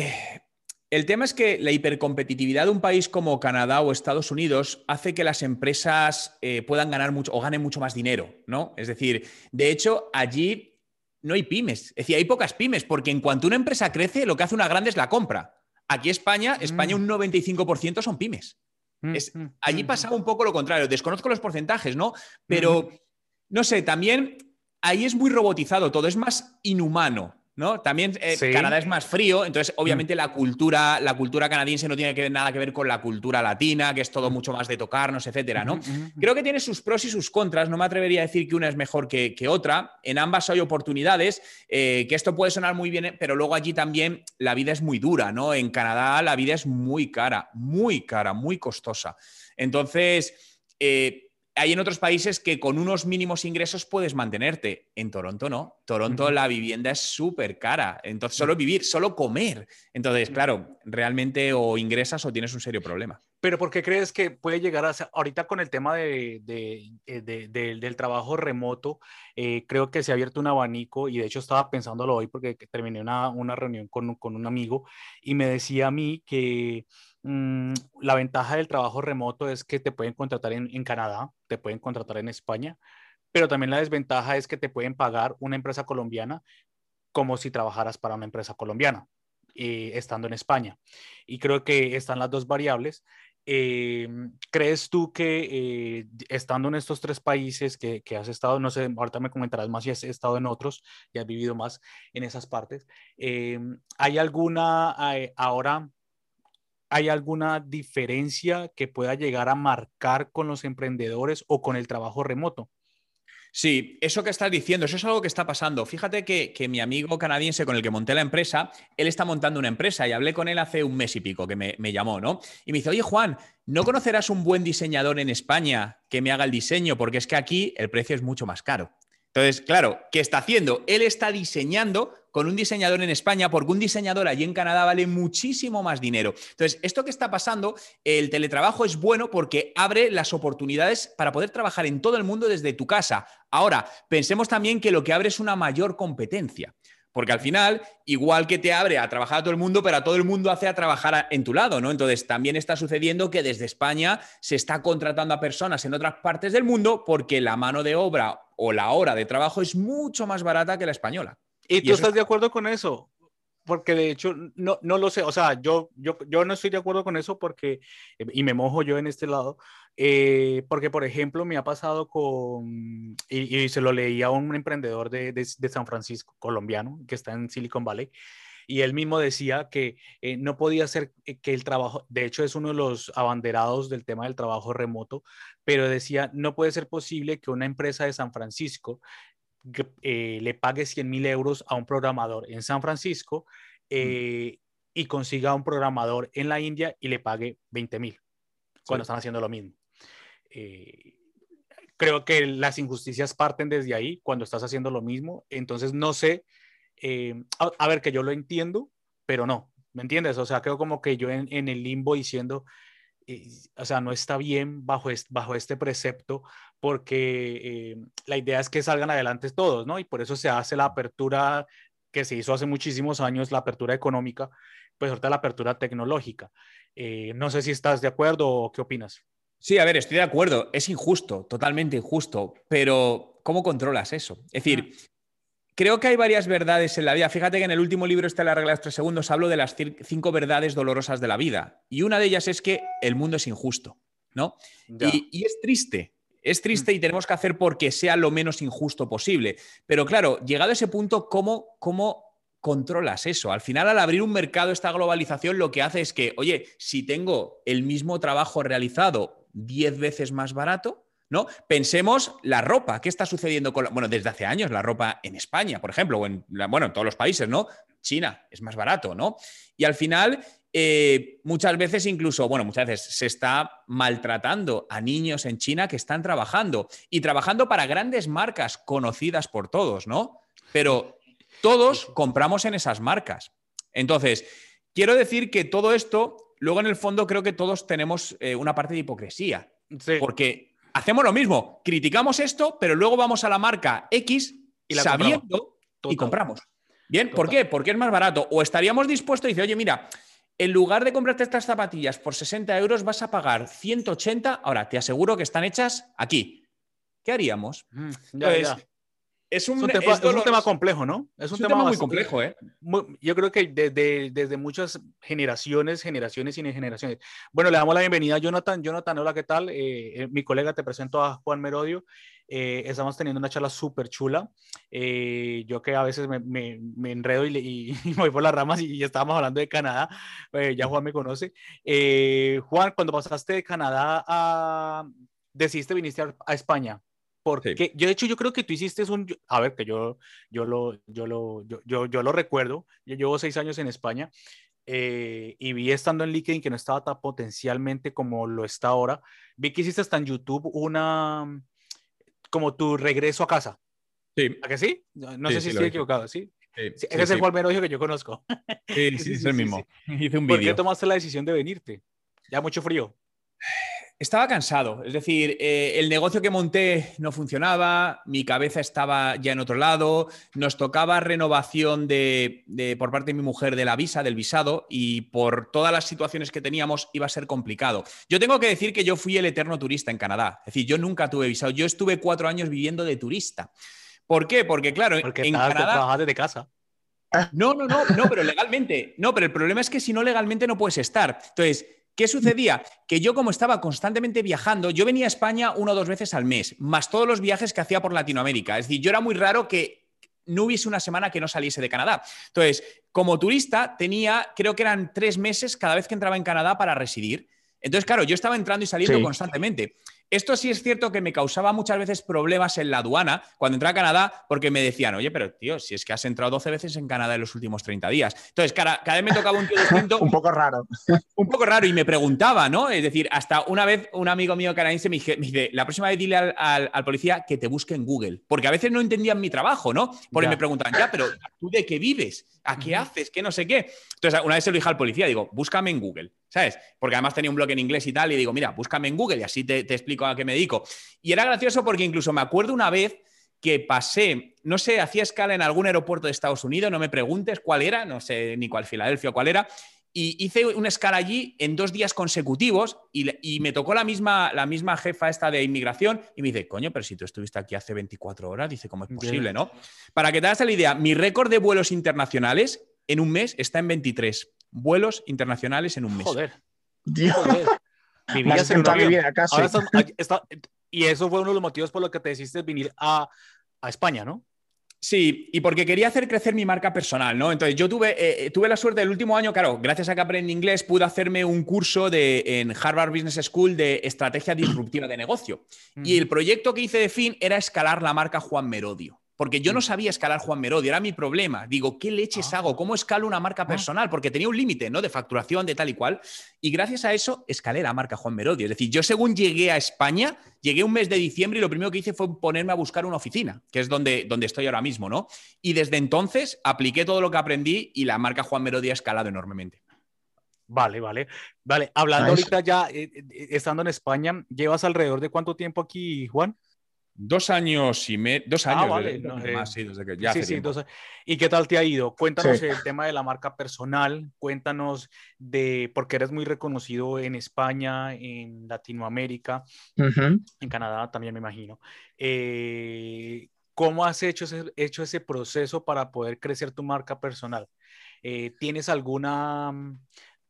el tema es que la hipercompetitividad de un país como Canadá o Estados Unidos hace que las empresas eh, puedan ganar mucho o ganen mucho más dinero, ¿no? Es decir, de hecho, allí no hay pymes. Es decir, hay pocas pymes, porque en cuanto una empresa crece, lo que hace una grande es la compra. Aquí España, España un 95% son pymes. Mm, mm, allí mm, pasaba un poco lo contrario. Desconozco los porcentajes, ¿no? Pero, no sé, también ahí es muy robotizado todo, es más inhumano ¿no? También eh, Canadá es más frío, entonces obviamente la, cultura, la cultura canadiense no tiene que, nada que ver con la cultura latina, que es todo mucho más de tocarnos, etcétera, ¿no? Creo que tiene sus pros y sus contras, no me atrevería a decir que una es mejor que, otra, en ambas hay oportunidades, eh, que esto puede sonar muy bien, pero luego allí también la vida es muy dura, ¿no? En Canadá la vida es muy cara, muy cara, muy costosa. Entonces... Eh, hay en otros países que con unos mínimos ingresos puedes mantenerte. En Toronto no. Toronto la vivienda es súper cara. Entonces, solo vivir, solo comer. Entonces, claro, realmente o ingresas o tienes un serio problema. Pero ¿por qué crees que puede llegar a ser, ahorita con el tema de, eh, del trabajo remoto, eh, creo que se ha abierto un abanico y de hecho estaba pensándolo hoy porque terminé una, una reunión con, con un amigo y me decía a mí que Mm, la ventaja del trabajo remoto es que te pueden contratar en, Canadá, te pueden contratar en España, pero también la desventaja es que te pueden pagar una empresa colombiana como si trabajaras para una empresa colombiana, eh, estando en España. Y creo que están las dos variables. Eh, ¿Crees tú que eh, estando en estos tres países que, que, has estado, no sé, ahorita me comentarás más si has estado en otros y has vivido más en esas partes, ¿hay alguna ahora ¿Hay alguna diferencia que pueda llegar a marcar con los emprendedores o con el trabajo remoto? Sí, eso que estás diciendo, eso es algo que está pasando. Fíjate que, mi amigo canadiense con el que monté la empresa, él está montando una empresa y hablé con él hace un mes y pico que me, me, llamó, ¿no? Y me dice, oye Juan, ¿no conocerás un buen diseñador en España que me haga el diseño? Porque es que aquí el precio es mucho más caro. Entonces, claro, ¿qué está haciendo? Él está diseñando con un diseñador en España, porque un diseñador allí en Canadá vale muchísimo más dinero. Entonces, esto que está pasando, el teletrabajo es bueno porque abre las oportunidades para poder trabajar en todo el mundo desde tu casa. Ahora, pensemos también que lo que abre es una mayor competencia. Porque al final, igual que te abre a trabajar a todo el mundo, pero a todo el mundo hace a trabajar en tu lado, ¿no? Entonces, también está sucediendo que desde España se está contratando a personas en otras partes del mundo porque la mano de obra o la hora de trabajo es mucho más barata que la española. ¿Y, tú estás de acuerdo con eso? Porque de hecho, no, no lo sé, o sea, yo, yo, yo no estoy de acuerdo con eso porque, y me mojo yo en este lado, eh, porque por ejemplo me ha pasado con, y, se lo leí a un emprendedor de, de, San Francisco, colombiano, que está en Silicon Valley, y él mismo decía que eh, no podía ser eh, que el trabajo, de hecho es uno de los abanderados del tema del trabajo remoto, pero decía, no puede ser posible que una empresa de San Francisco eh, le pague 100 mil euros a un programador en San Francisco eh, y consiga un programador en la India y le pague 20 mil cuando están haciendo lo mismo. Eh, creo que las injusticias parten desde ahí cuando estás haciendo lo mismo. Entonces, no sé, a, ver, que yo lo entiendo, pero no, ¿me entiendes? O sea, creo como que yo en, en el limbo diciendo, o sea, no está bien bajo este, bajo este precepto porque eh, la idea es que salgan adelante todos, ¿no? Y por eso se hace la apertura que se hizo hace muchísimos años, la apertura económica, pues ahorita la apertura tecnológica. Eh, no sé si estás de acuerdo o qué opinas. Sí, a ver, estoy de acuerdo. Es injusto, totalmente injusto, pero ¿cómo controlas eso? Es decir, ah creo que hay varias verdades en la vida. Fíjate que en el último libro está la regla de los tres segundos, hablo de las cinco verdades dolorosas de la vida. Y una de ellas es que el mundo es injusto, ¿no? Y, es triste. Es triste y tenemos que hacer porque sea lo menos injusto posible. Pero claro, llegado a ese punto, ¿cómo, cómo controlas eso? Al final, al abrir un mercado, esta globalización lo que hace es que, oye, si tengo el mismo trabajo realizado diez veces más barato, ¿no? Pensemos la ropa, ¿qué está sucediendo con bueno, desde hace años la ropa en España, por ejemplo, o en, bueno, en todos los países, ¿no? China es más barato, ¿no? Y al final, eh, muchas veces incluso, bueno, muchas veces se está maltratando a niños en China que están trabajando y trabajando para grandes marcas conocidas por todos, ¿no? Pero todos compramos en esas marcas. Entonces, quiero decir que todo esto, luego en el fondo creo que todos tenemos eh, una parte de hipocresía. Porque hacemos lo mismo, criticamos esto, pero luego vamos a la marca X y la sabiendo y compramos. Bien, ¿por qué? Porque es más barato. O estaríamos dispuestos y decir, oye, mira, en lugar de comprarte estas zapatillas por 60 euros, vas a pagar 180. Ahora, te aseguro que están hechas aquí. ¿Qué haríamos? es un, tema, complejo, ¿no? Es un, tema, muy complejo, ¿eh? yo creo que desde, desde muchas generaciones, generaciones y generaciones. Bueno, le damos la bienvenida a Jonathan. Jonathan, hola, ¿qué tal? Eh, eh, mi colega, te presento a Juan Merodio. Eh, estamos teniendo una charla súper chula. Eh, yo que a veces me, me, enredo y, [laughs] y, me voy por las ramas y, estábamos hablando de Canadá, eh, ya Juan me conoce. Juan, cuando pasaste de Canadá a... decidiste viniste a, España. Porque yo, de hecho, yo creo que tú hiciste un, a ver, que yo, yo, lo, yo, lo, yo, yo, yo lo recuerdo, yo llevo seis años en España eh, y vi estando en LinkedIn que no estaba tan potencialmente como lo está ahora. Vi que hiciste hasta en YouTube una, como tu regreso a casa. Sí. ¿A que sí? No, sé si estoy equivocado, ¿sí? ese es el Juan que yo conozco. Sí, sí, es el [laughs] mismo. Hice un ¿Por qué tomaste la decisión de venirte? Ya mucho frío. Estaba cansado, es decir, eh, el negocio que monté no funcionaba, mi cabeza estaba ya en otro lado, nos tocaba renovación de, por parte de mi mujer de la visa, del visado, y por todas las situaciones que teníamos iba a ser complicado. Yo tengo que decir que yo fui el eterno turista en Canadá, es decir, yo nunca tuve visado, yo estuve cuatro años viviendo de turista. ¿Por qué? Porque claro, Porque en Canadá... desde casa. No, no, no, no, pero legalmente. No, pero el problema es que si no legalmente no puedes estar. Entonces, ¿Qué sucedía? Que yo como estaba constantemente viajando, yo venía a España una o dos veces al mes, más todos los viajes que hacía por Latinoamérica. Es decir, yo era muy raro que no hubiese una semana que no saliese de Canadá. Entonces, como turista tenía, creo que eran tres meses cada vez que entraba en Canadá para residir. Entonces, claro, yo estaba entrando y saliendo constantemente. Esto sí es cierto que me causaba muchas veces problemas en la aduana cuando entré a Canadá, porque me decían, oye, pero tío, si es que has entrado 12 veces en Canadá en los últimos 30 días. Entonces, cada, cada vez me tocaba un tío distinto. [laughs] un poco raro. un poco raro y me preguntaba, ¿no? Es decir, hasta una vez un amigo mío canadiense me, dice, la próxima vez dile al, policía que te busque en Google, porque a veces no entendían mi trabajo, ¿no? Porque me preguntaban, ya, pero ¿tú de qué vives? ¿A qué haces? ¿Qué no sé qué? Entonces, una vez se lo dije al policía, digo, búscame en Google. ¿sabes? Porque además tenía un blog en inglés y tal, y digo, mira, búscame en Google y así te, te, explico a qué me dedico. Y era gracioso porque incluso me acuerdo una vez que pasé, no sé, hacía escala en algún aeropuerto de Estados Unidos, no me preguntes cuál era, no sé ni cuál Filadelfia o cuál era, y hice una escala allí en dos días consecutivos y, me tocó la misma, la misma jefa esta de inmigración y me dice, coño, pero si tú estuviste aquí hace 24 horas, dice, ¿cómo es posible, no? Para que te hagas la idea, mi récord de vuelos internacionales en un mes está en 23 vuelos internacionales en un mes. Joder. Joder. Vivías en y eso fue uno de los motivos por los que te decidiste venir a, a España, ¿no? Sí, y porque quería hacer crecer mi marca personal, ¿no? Entonces, yo tuve, eh, tuve la suerte del último año, claro, gracias a que aprendí inglés, pude hacerme un curso de, en Harvard Business School de estrategia disruptiva de negocio. Y el proyecto que hice de fin era escalar la marca Juan Merodio porque yo no sabía escalar Juan Merodio, era mi problema. Digo, ¿qué leches ah. hago? ¿Cómo escalo una marca ah. personal? Porque tenía un límite, ¿no? De facturación, de tal y cual. Y gracias a eso escalé la marca Juan Merodio. Es decir, yo según llegué a España, llegué un mes de diciembre y lo primero que hice fue ponerme a buscar una oficina, que es donde, donde estoy ahora mismo, ¿no? Y desde entonces apliqué todo lo que aprendí y la marca Juan Merodio ha escalado enormemente. Vale, vale. Vale, hablando ahorita ya, eh, eh, estando en España, ¿llevas alrededor de cuánto tiempo aquí, Juan? Dos años y medio, dos ah, años vale. Eh, sí, desde que ya sí, sí, ¿Y qué tal te ha ido? Cuéntanos el tema de la marca personal, cuéntanos de, porque eres muy reconocido en España, en Latinoamérica, en Canadá también me imagino. Eh, ¿Cómo has hecho ese, hecho ese proceso para poder crecer tu marca personal? Eh, ¿Tienes alguna,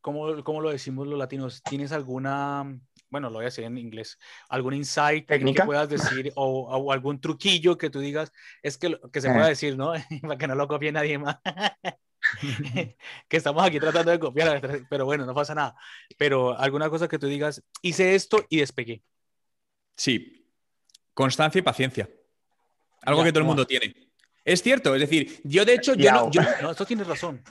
cómo, cómo lo decimos los latinos? ¿Tienes alguna bueno, lo voy a decir en inglés, algún insight que puedas decir o, algún truquillo que tú digas, es que, que se pueda eh. decir, ¿no? [laughs] Para que no lo copie nadie más. [laughs] que estamos aquí tratando de copiar, pero bueno, no pasa nada. Pero alguna cosa que tú digas, hice esto y despegué. Sí, constancia y paciencia. Algo que todo el mundo tiene. Es cierto, es decir, yo de hecho, yo, yo... No, esto tienes razón.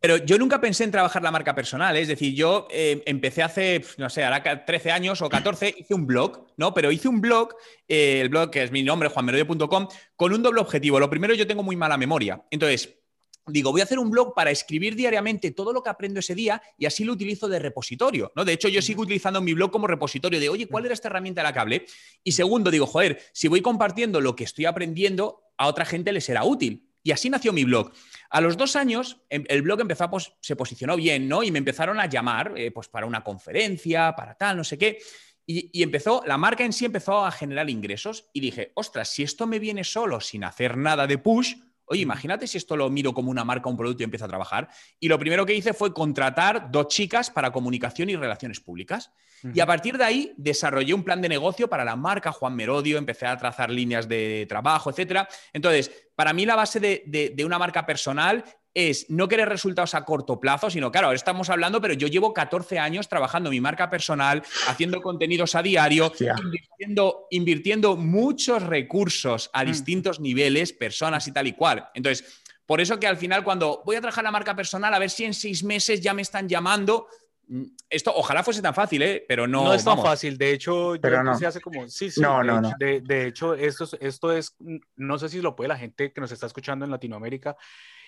Pero yo nunca pensé en trabajar la marca personal. ¿eh? Es decir, yo eh, empecé hace, no sé, ahora 13 años o 14, [clears throat] hice un blog, ¿no? Pero hice un blog, eh, el blog que es mi nombre, juanmerodio.com, con un doble objetivo. Lo primero, yo tengo muy mala memoria. Entonces, digo, voy a hacer un blog para escribir diariamente todo lo que aprendo ese día y así lo utilizo de repositorio, ¿no? De hecho, yo sigo utilizando mi blog como repositorio de, oye, ¿cuál era esta herramienta de la cable? Y segundo, digo, joder, si voy compartiendo lo que estoy aprendiendo, a otra gente le será útil. Y así nació mi blog. A los dos años, em, el blog empezó, pues, se posicionó bien, ¿no? Y me empezaron a llamar, eh, pues, para una conferencia, para tal, no sé qué. Y, empezó, la marca en sí empezó a generar ingresos. Y dije, ostras, si esto me viene solo, sin hacer nada de push, Oye, imagínate si esto lo miro como una marca, un producto y empiezo a trabajar. Y lo primero que hice fue contratar dos chicas para comunicación y relaciones públicas. Y a partir de ahí desarrollé un plan de negocio para la marca Juan Merodio, empecé a trazar líneas de trabajo, etc. Entonces, para mí la base de, de una marca personal es no querer resultados a corto plazo, sino, claro, ahora estamos hablando, pero yo llevo 14 años trabajando mi marca personal, haciendo contenidos a diario, invirtiendo, invirtiendo, muchos recursos a mm. distintos niveles, personas y tal y cual. Entonces, por eso que al final, cuando voy a trabajar la marca personal, a ver si en seis meses ya me están llamando. Mm, esto ojalá fuese tan fácil, ¿eh? pero no. No es tan fácil. De hecho, yo no. hace como. Sí, sí. No, de, no, hecho, de, de, hecho, esto, esto es. No sé si lo puede la gente que nos está escuchando en Latinoamérica.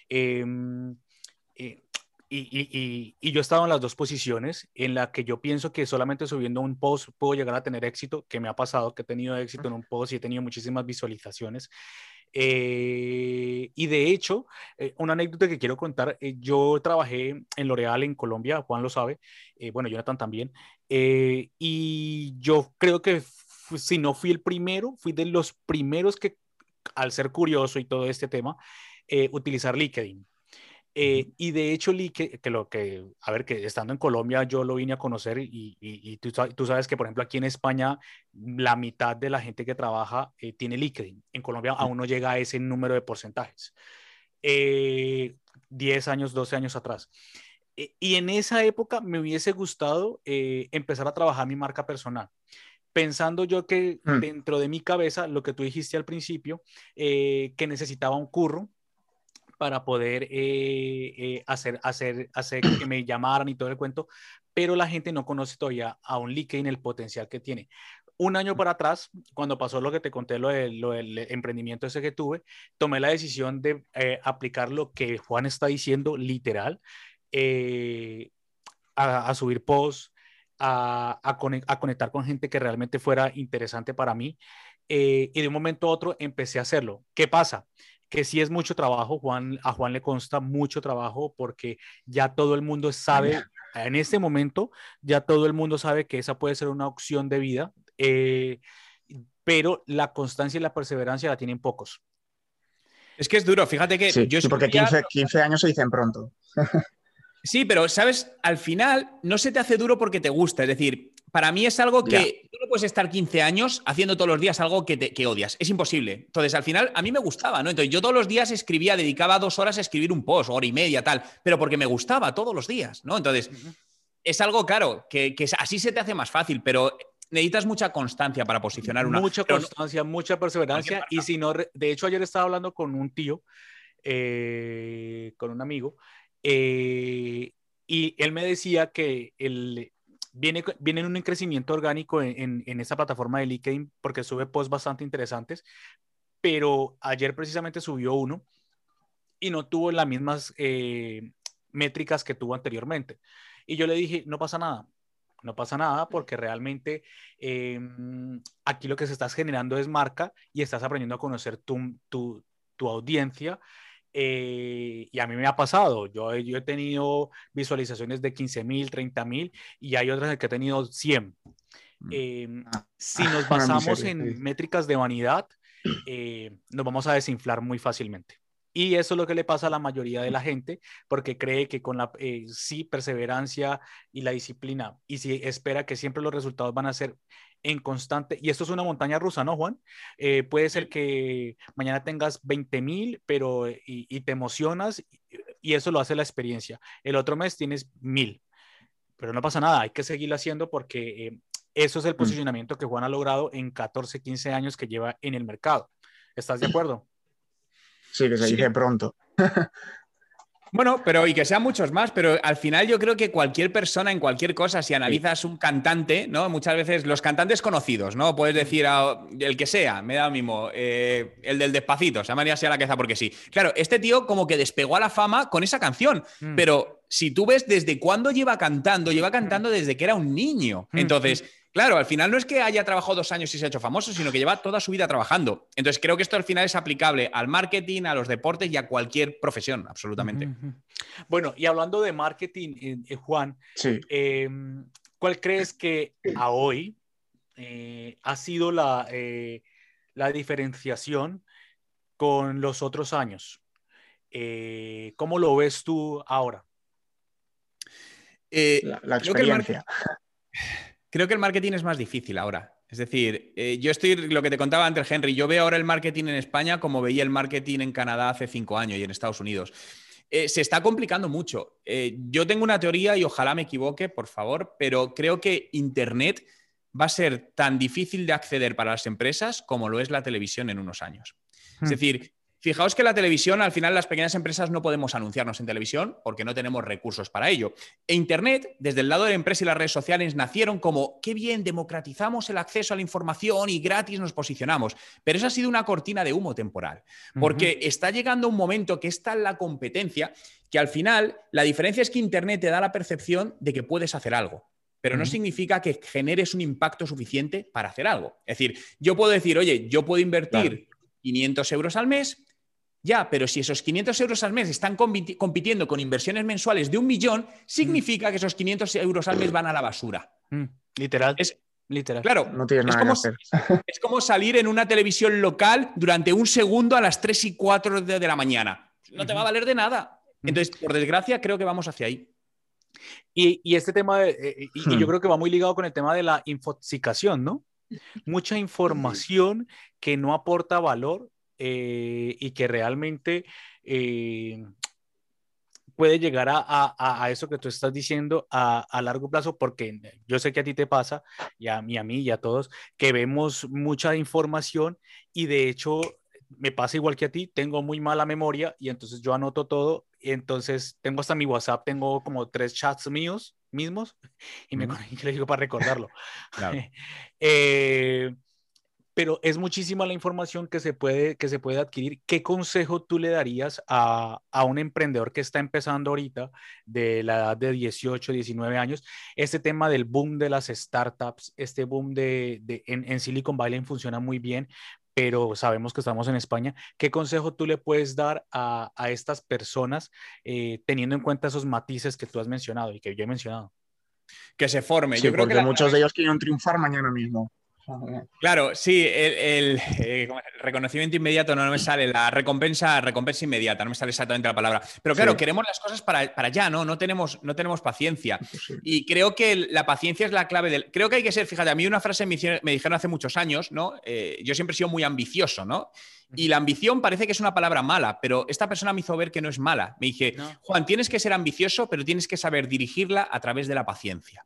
Em, eh, y, y, yo he estado en las dos posiciones, en la que yo pienso que solamente subiendo un post puedo llegar a tener éxito, que me ha pasado, que he tenido éxito en un post y he tenido muchísimas visualizaciones. Eh, y de hecho, eh, una anécdota que quiero contar, yo trabajé en L'Oreal en Colombia, Juan lo sabe, bueno, Jonathan también, y yo creo que si no fui el primero, fui de los primeros que, al ser curioso y todo este tema, eh, utilizar LinkedIn. Eh, y de hecho, que, que, lo que, a ver, que estando en Colombia yo lo vine a conocer y, y, tú, tú, sabes que, por ejemplo, aquí en España la mitad de la gente que trabaja eh, tiene LinkedIn. En Colombia aún no llega a ese número de porcentajes. 10 años, 12 años atrás. y en esa época me hubiese gustado empezar a trabajar mi marca personal pensando yo que mm. dentro de mi cabeza, lo que tú dijiste al principio, que necesitaba un curro, para poder eh, eh, hacer, hacer, hacer que me llamaran y todo el cuento, pero la gente no conoce todavía a un LinkedIn el potencial que tiene. Un año para atrás, cuando pasó lo que te conté, lo, del emprendimiento ese que tuve, tomé la decisión de eh, aplicar lo que Juan está diciendo literal, a, subir posts, a, a, conectar con gente que realmente fuera interesante para mí. y de un momento a otro empecé a hacerlo. ¿Qué pasa? Que sí es mucho trabajo, Juan, a Juan le consta mucho trabajo porque ya todo el mundo sabe, en este momento, ya todo el mundo sabe que esa puede ser una opción de vida, eh, pero la constancia y la perseverancia la tienen pocos. Es que es duro, fíjate que sí, yo... Sí, porque 15, 15 años se dicen pronto. Sí, pero sabes, al final no se te hace duro porque te gusta. Es decir, para mí es algo que tú no puedes estar 15 años haciendo todos los días algo que, te, odias. Es imposible. Entonces, al final, a mí me gustaba, ¿no? Entonces, yo todos los días escribía, dedicaba dos horas a escribir un post, hora y media, tal, pero porque me gustaba todos los días, ¿no? Entonces, es algo, claro, que, así se te hace más fácil, pero necesitas mucha constancia para posicionar una. Mucha constancia, mucha perseverancia. Y si no, de hecho, ayer estaba hablando con un tío, eh, con un amigo, eh, y él me decía que el, viene, viene en un crecimiento orgánico en, en, esa plataforma de LinkedIn porque sube posts bastante interesantes, pero ayer precisamente subió uno y no tuvo las mismas eh, métricas que tuvo anteriormente. Y yo le dije, no pasa nada, no pasa nada porque realmente em, aquí lo que se estás generando es marca y estás aprendiendo a conocer tu, tu, tu audiencia eh, y a mí me ha pasado, yo, yo he tenido visualizaciones de 15 mil, 30 mil y hay otras que he tenido 100. Mm. Em, ah, si nos [laughs] basamos en métricas de vanidad, eh, nos vamos a desinflar muy fácilmente. Y eso es lo que le pasa a la mayoría de la gente, porque cree que con la eh, sí perseverancia y la disciplina, y si espera que siempre los resultados van a ser en constante, y esto es una montaña rusa, ¿no, Juan? Eh, puede ser que mañana tengas 20 mil, pero y, te emocionas y, eso lo hace la experiencia. El otro mes tienes mil, pero no pasa nada, hay que seguirlo haciendo porque eh, eso es el mm. posicionamiento que Juan ha logrado en 14, 15 años que lleva en el mercado. ¿Estás de [clears throat] acuerdo? Sí, que se dice pronto. [laughs] Bueno, pero y que sean muchos más, pero al final yo creo que cualquier persona en cualquier cosa, si analizas un cantante, ¿no? Muchas veces los cantantes conocidos, ¿no? Puedes decir a, el que sea, me da lo mismo, eh, el del despacito, se llamaría así a la cabeza porque sí. Claro, este tío como que despegó a la fama con esa canción, mm. pero si tú ves desde cuándo lleva cantando, lleva cantando desde que era un niño. Mm. Entonces Claro, al final no es que haya trabajado dos años y se ha hecho famoso, sino que lleva toda su vida trabajando. Entonces creo que esto al final es aplicable al marketing, a los deportes y a cualquier profesión, absolutamente. Bueno, y hablando de marketing, eh, eh, Juan, em, ¿cuál crees que a hoy eh, ha sido la, la diferenciación con los otros años? Eh, ¿Cómo lo ves tú ahora? Eh, la, experiencia. [laughs] Creo que, el marketing es más difícil ahora. Es decir, eh, yo estoy, lo que te contaba antes, Henry, yo veo ahora el marketing en España como veía el marketing en Canadá hace cinco años y en Estados Unidos. se está complicando mucho. yo tengo una teoría y ojalá me equivoque, por favor, pero creo que Internet va a ser tan difícil de acceder para las empresas como lo es la televisión en unos años. Es hmm. decir, Fijaos que la televisión, al final las pequeñas empresas no podemos anunciarnos en televisión porque no tenemos recursos para ello. E Internet, desde el lado de la empresa y las redes sociales, nacieron como, qué bien, democratizamos el acceso a la información y gratis nos posicionamos. Pero eso ha sido una cortina de humo temporal, porque está llegando un momento que está en la competencia, que al final la diferencia es que Internet te da la percepción de que puedes hacer algo pero no significa que generes un impacto suficiente para hacer algo. Es decir, yo puedo decir, oye, yo puedo invertir 500 euros al mes, ya, pero si esos 500 euros al mes están compitiendo con inversiones mensuales de un millón, significa que esos 500 euros al mes van a la basura. Mm, literal. Es, Literal. Claro, no es, como, es como salir en una televisión local durante un segundo a las 3 y 4 de, la mañana. No te va a valer de nada. Entonces, por desgracia, creo que vamos hacia ahí. Y, este tema, de, eh, y, yo hmm. creo que va muy ligado con el tema de la infoxicación, ¿no? Mucha información que no aporta valor eh, y que realmente eh, puede llegar a, eso que tú estás diciendo a, largo plazo, porque yo sé que a ti te pasa, y a mí, a mí y a todos, que vemos mucha información y de hecho me pasa igual que a ti, tengo muy mala memoria y entonces yo anoto todo, y entonces tengo hasta mi WhatsApp, tengo como tres chats míos mismos [laughs] y me [laughs] le digo para recordarlo. [laughs] eh, pero es muchísima la información que se puede, que se puede adquirir. ¿Qué consejo tú le darías a, a, un emprendedor que está empezando ahorita de la edad de 18, 19 años? Este tema del boom de las startups, este boom de, de en, en, Silicon Valley funciona muy bien, pero sabemos que estamos en España. ¿Qué consejo tú le puedes dar a, a estas personas eh, teniendo en cuenta esos matices que tú has mencionado y que yo he mencionado? Que se forme. yo creo que muchos de ellos quieren triunfar mañana mismo. Claro, sí, el, eh, reconocimiento inmediato no, me sale, la recompensa, recompensa inmediata, no me sale exactamente la palabra. Pero claro, queremos las cosas para, para allá, ¿no? No tenemos, no tenemos paciencia. Y creo que la paciencia es la clave del. Creo que hay que ser, fíjate, a mí una frase me, dijeron hace muchos años, ¿no? Eh, yo siempre he sido muy ambicioso, ¿no? Y la ambición parece que es una palabra mala, pero esta persona me hizo ver que no es mala. Me dije, Juan, tienes que ser ambicioso, pero tienes que saber dirigirla a través de la paciencia.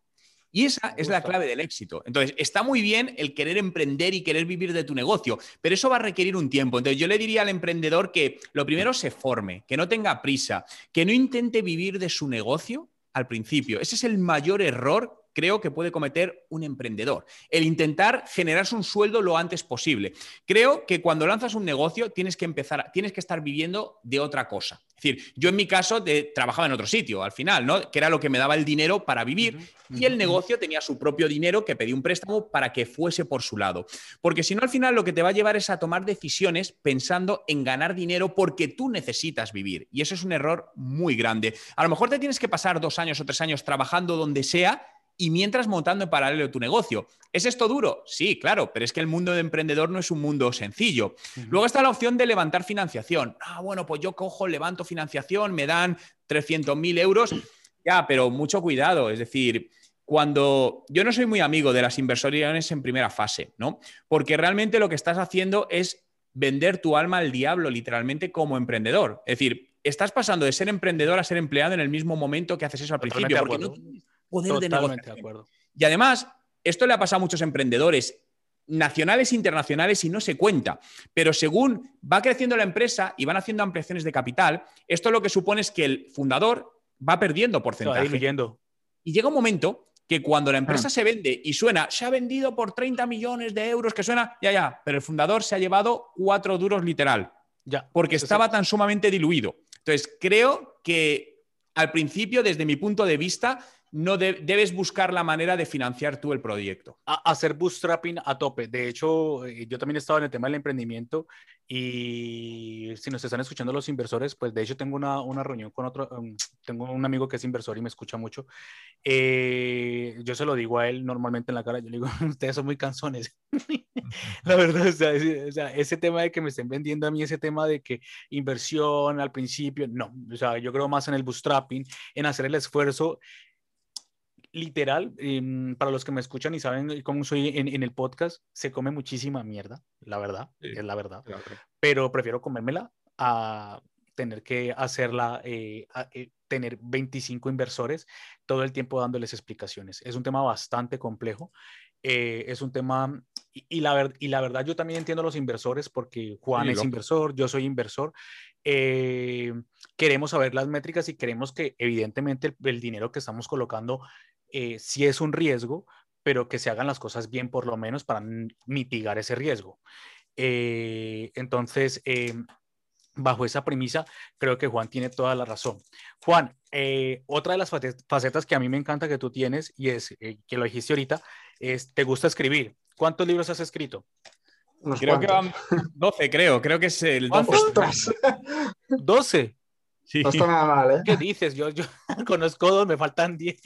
Y esa es la clave del éxito. Entonces, está muy bien el querer emprender y querer vivir de tu negocio, pero eso va a requerir un tiempo. Entonces, yo le diría al emprendedor que lo primero se forme, que no tenga prisa, que no intente vivir de su negocio al principio. Ese es el mayor error creo que puede cometer un emprendedor. El intentar generarse un sueldo lo antes posible. Creo que cuando lanzas un negocio tienes que empezar, tienes que estar viviendo de otra cosa. Es decir, yo en mi caso trabajaba en otro sitio al final, ¿no? Que era lo que me daba el dinero para vivir y el negocio tenía su propio dinero que pedí un préstamo para que fuese por su lado. Porque si no, al final lo que te va a llevar es a tomar decisiones pensando en ganar dinero porque tú necesitas vivir. Y eso es un error muy grande. A lo mejor te tienes que pasar dos años o tres años trabajando donde sea y mientras montando en paralelo tu negocio. ¿Es esto duro? Sí, claro, pero es que el mundo de emprendedor no es un mundo sencillo. Luego está la opción de levantar financiación. Ah, bueno, pues yo cojo, levanto financiación, me dan 300.000 euros. Ya, pero mucho cuidado, es decir, cuando yo no soy muy amigo de las inversiones en primera fase, ¿no? Porque realmente lo que estás haciendo es vender tu alma al diablo, literalmente, como emprendedor. Es decir, estás pasando de ser emprendedor a ser empleado en el mismo momento que haces eso al principio, porque no poder de acuerdo. Y además, esto le ha pasado a muchos emprendedores nacionales e internacionales y no se cuenta. Pero según va creciendo la empresa y van haciendo ampliaciones de capital, esto lo que supone es que el fundador va perdiendo porcentaje. Y llega un momento que cuando la empresa ah. se vende y suena, se ha vendido por 30 millones de euros, que suena, ya, ya, pero el fundador se ha llevado cuatro duros literal. Ya. Porque estaba tan sumamente diluido. Entonces, creo que al principio, desde mi punto de vista, no debes buscar la manera de financiar tú el proyecto. hacer bootstrapping a tope. De hecho, eh, yo también he estado en el tema del emprendimiento y si nos están escuchando los inversores, pues de hecho tengo una, reunión con otro, um, tengo un amigo que es inversor y me escucha mucho. Eh, yo se lo digo a él normalmente en la cara, yo le digo, [laughs] ustedes son muy canzones. [laughs] la verdad, sea, o ese tema de que me estén vendiendo a mí, ese tema de que inversión al principio, no, o sea, yo creo más en el bootstrapping, en hacer el esfuerzo literal, em, para los que me escuchan y saben cómo soy en, el podcast, se come muchísima mierda, la verdad, es la verdad. Pero prefiero comérmela a tener que hacerla, eh, eh, tener 25 inversores todo el tiempo dándoles explicaciones. Es un tema bastante complejo. Eh, es un tema, y, la y la verdad yo también entiendo a los inversores porque Juan es inversor, yo soy inversor. queremos saber las métricas y queremos que evidentemente el dinero que estamos colocando eh, si es un riesgo, pero que se hagan las cosas bien por lo menos para mitigar ese riesgo. Eh, entonces, eh, bajo esa premisa, creo que Juan tiene toda la razón. Juan, otra de las facetas que a mí me encanta que tú tienes, y es que lo dijiste ahorita, es, te gusta escribir. ¿Cuántos libros has escrito? creo que van 12, creo. Creo que es el 12. 12. [laughs] No está nada mal, ¿eh? ¿Qué dices? Yo, yo [laughs] conozco dos, me faltan 10.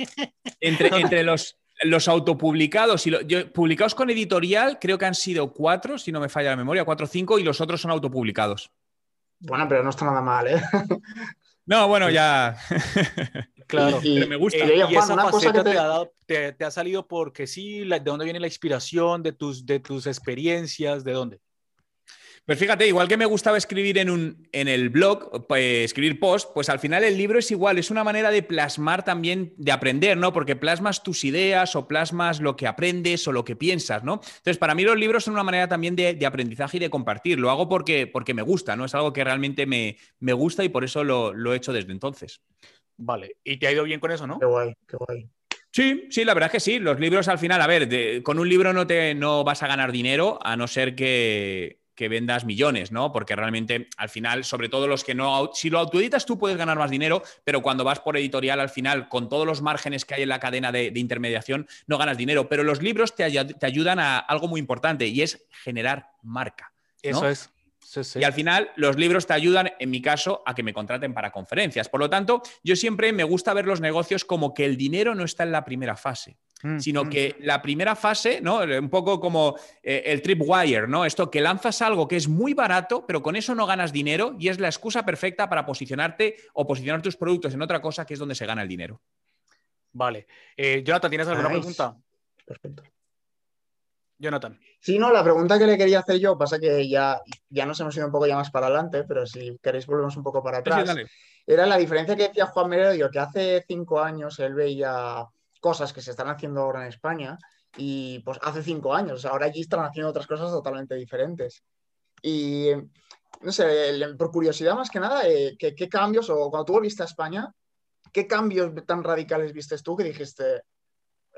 Entre, [laughs] entre los, los autopublicados y publicados con editorial, creo que han sido cuatro, si no me falla la memoria, cuatro o cinco, y los otros son autopublicados. Bueno, pero no está nada mal, ¿eh? [laughs] No, bueno, ya. claro, pero me gusta. y, esa faceta te... ha dado, te, ha salido porque sí, ¿de dónde viene la inspiración? ¿De tus, de tus experiencias? ¿De dónde? Pues fíjate, igual que me gustaba escribir en, un, en el blog, pues, escribir post, pues al final el libro es igual, es una manera de plasmar también, de aprender, ¿no? Porque plasmas tus ideas o plasmas lo que aprendes o lo que piensas, ¿no? Entonces, para mí los libros son una manera también de, aprendizaje y de compartir. Lo hago porque, porque me gusta, ¿no? Es algo que realmente me, gusta y por eso lo, he hecho desde entonces. Vale, y te ha ido bien con eso, ¿no? Qué guay, qué guay. Sí, sí, la verdad es que sí. Los libros al final, a ver, con un libro no, te, no vas a ganar dinero, a no ser que, que vendas millones, ¿no? Porque realmente al final, sobre todo los que no, si lo autoeditas tú puedes ganar más dinero, pero cuando vas por editorial al final, con todos los márgenes que hay en la cadena de, intermediación, no ganas dinero. Pero los libros te, ayudan a algo muy importante y es generar marca. Eso es. Y al final los libros te ayudan, en mi caso, a que me contraten para conferencias. Por lo tanto, yo siempre me gusta ver los negocios como que el dinero no está en la primera fase. Mm, sino mm. que la primera fase, ¿no? Un poco como eh, el tripwire, ¿no? Esto que lanzas algo que es muy barato, pero con eso no ganas dinero y es la excusa perfecta para posicionarte o posicionar tus productos en otra cosa que es donde se gana el dinero. Vale. Eh, Jonathan, ¿tienes alguna pregunta? Perfecto. Jonathan. Sí, no, la pregunta que le quería hacer yo, pasa que ya, ya nos hemos ido un poco ya más para adelante, pero si queréis volvemos un poco para atrás. Era la diferencia que decía Juan Meredio, que hace cinco años él veía cosas que se están haciendo ahora en España y pues hace cinco años, ahora allí están haciendo otras cosas totalmente diferentes. Y no sé, por curiosidad más que nada, eh, ¿qué, cambios, o cuando tú volviste a España, qué cambios tan radicales viste tú que dijiste,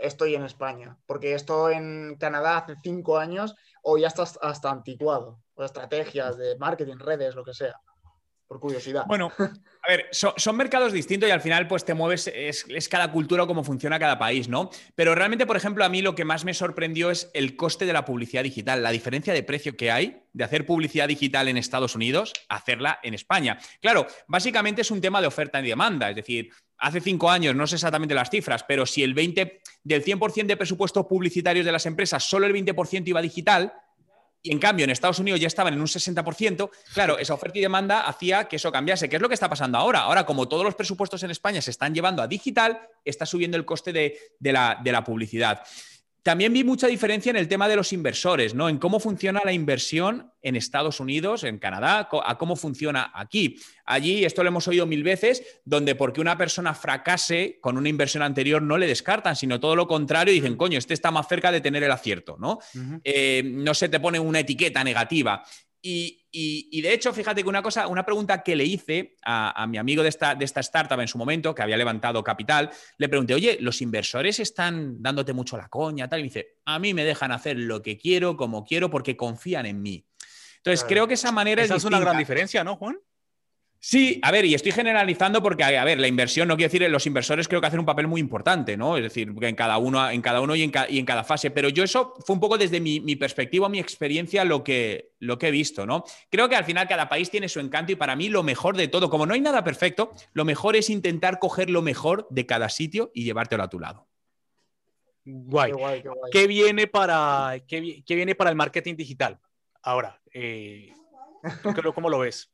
estoy en España? Porque esto en Canadá hace cinco años o ya hasta anticuado, estrategias de marketing, redes, lo que sea curiosidad. Bueno, a ver, son, mercados distintos y al final pues te mueves, es, cada cultura cómo funciona cada país, ¿no? Pero realmente, por ejemplo, a mí lo que más me sorprendió es el coste de la publicidad digital, la diferencia de precio que hay de hacer publicidad digital en Estados Unidos hacerla en España. Claro, básicamente es un tema de oferta y demanda, es decir, hace cinco años, no sé exactamente las cifras, pero si el 20 del 100% de presupuestos publicitarios de las empresas, solo el 20% iba digital, y en cambio en Estados Unidos ya estaban en un 60%, claro, esa oferta y demanda hacía que eso cambiase. ¿Qué es lo que está pasando ahora? Ahora, como todos los presupuestos en España se están llevando a digital, está subiendo el coste de, la, de la publicidad. También vi mucha diferencia en el tema de los inversores, ¿no? En cómo funciona la inversión en Estados Unidos, en Canadá, a cómo funciona aquí. Allí, esto lo hemos oído mil veces, donde porque una persona fracase con una inversión anterior no le descartan, sino todo lo contrario, dicen, coño, este está más cerca de tener el acierto, ¿no? Eh, no se te pone una etiqueta negativa. Y, de hecho, fíjate que una cosa, una pregunta que le hice a, mi amigo de esta, de esta, startup en su momento, que había levantado capital, le pregunté, oye, ¿los inversores están dándote mucho la coña? Tal? Y me dice, a mí me dejan hacer lo que quiero, como quiero, porque confían en mí. Entonces, creo que esa manera esa es, una gran diferencia, ¿no, Juan? Sí, a ver, y estoy generalizando porque, a ver, la inversión, no quiero decir, los inversores creo que hacen un papel muy importante, ¿no? Es decir, en cada uno, en cada uno y, en cada fase. Pero yo eso fue un poco desde mi, perspectiva, mi experiencia, lo que, lo que he visto, ¿no? Creo que al final cada país tiene su encanto y para mí lo mejor de todo, como no hay nada perfecto, lo mejor es intentar coger lo mejor de cada sitio y llevártelo a tu lado. Guay. Qué, viene para, qué, viene para el marketing digital? Ahora, eh, ¿cómo lo ves?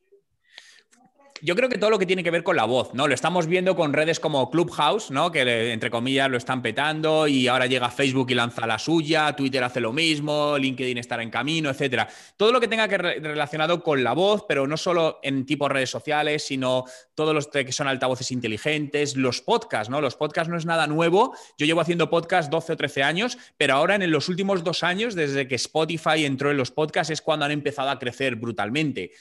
Yo creo que todo lo que tiene que ver con la voz, ¿no? Lo estamos viendo con redes como Clubhouse, ¿no? Que entre comillas lo están petando y ahora llega Facebook y lanza la suya, Twitter hace lo mismo, LinkedIn estará en camino, etcétera. Todo lo que tenga que ver relacionado con la voz, pero no solo en tipo redes sociales, sino todos los que son altavoces inteligentes, los podcasts, ¿no? Los podcasts no es nada nuevo. Yo llevo haciendo podcasts 12 o 13 años, pero ahora en los últimos dos años, desde que Spotify entró en los podcasts, es cuando han empezado a crecer brutalmente.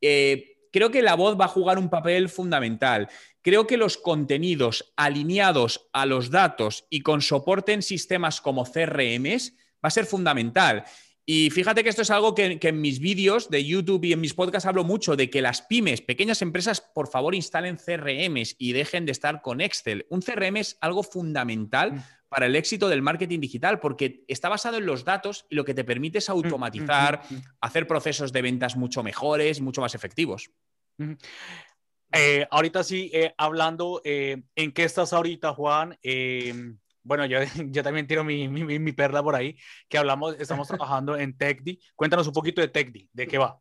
Eh, creo que la voz va a jugar un papel fundamental. Creo que los contenidos alineados a los datos y con soporte en sistemas como CRMs va a ser fundamental. Y fíjate que esto es algo que, en mis vídeos de YouTube y en mis podcasts hablo mucho de que las pymes, pequeñas empresas, por favor instalen CRMs y dejen de estar con Excel. Un CRM es algo fundamental mm. Para el éxito del marketing digital porque está basado en los datos y lo que te permite es automatizar, hacer procesos de ventas mucho mejores, mucho más efectivos. Eh, ahorita sí, eh, hablando, eh, ¿en qué estás ahorita, Juan? Em, bueno, yo, [laughs] yo, también tiro mi, mi, mi, perla por ahí, que hablamos, estamos [laughs] trabajando en TechDi. Cuéntanos un poquito de TechDi, ¿de qué va?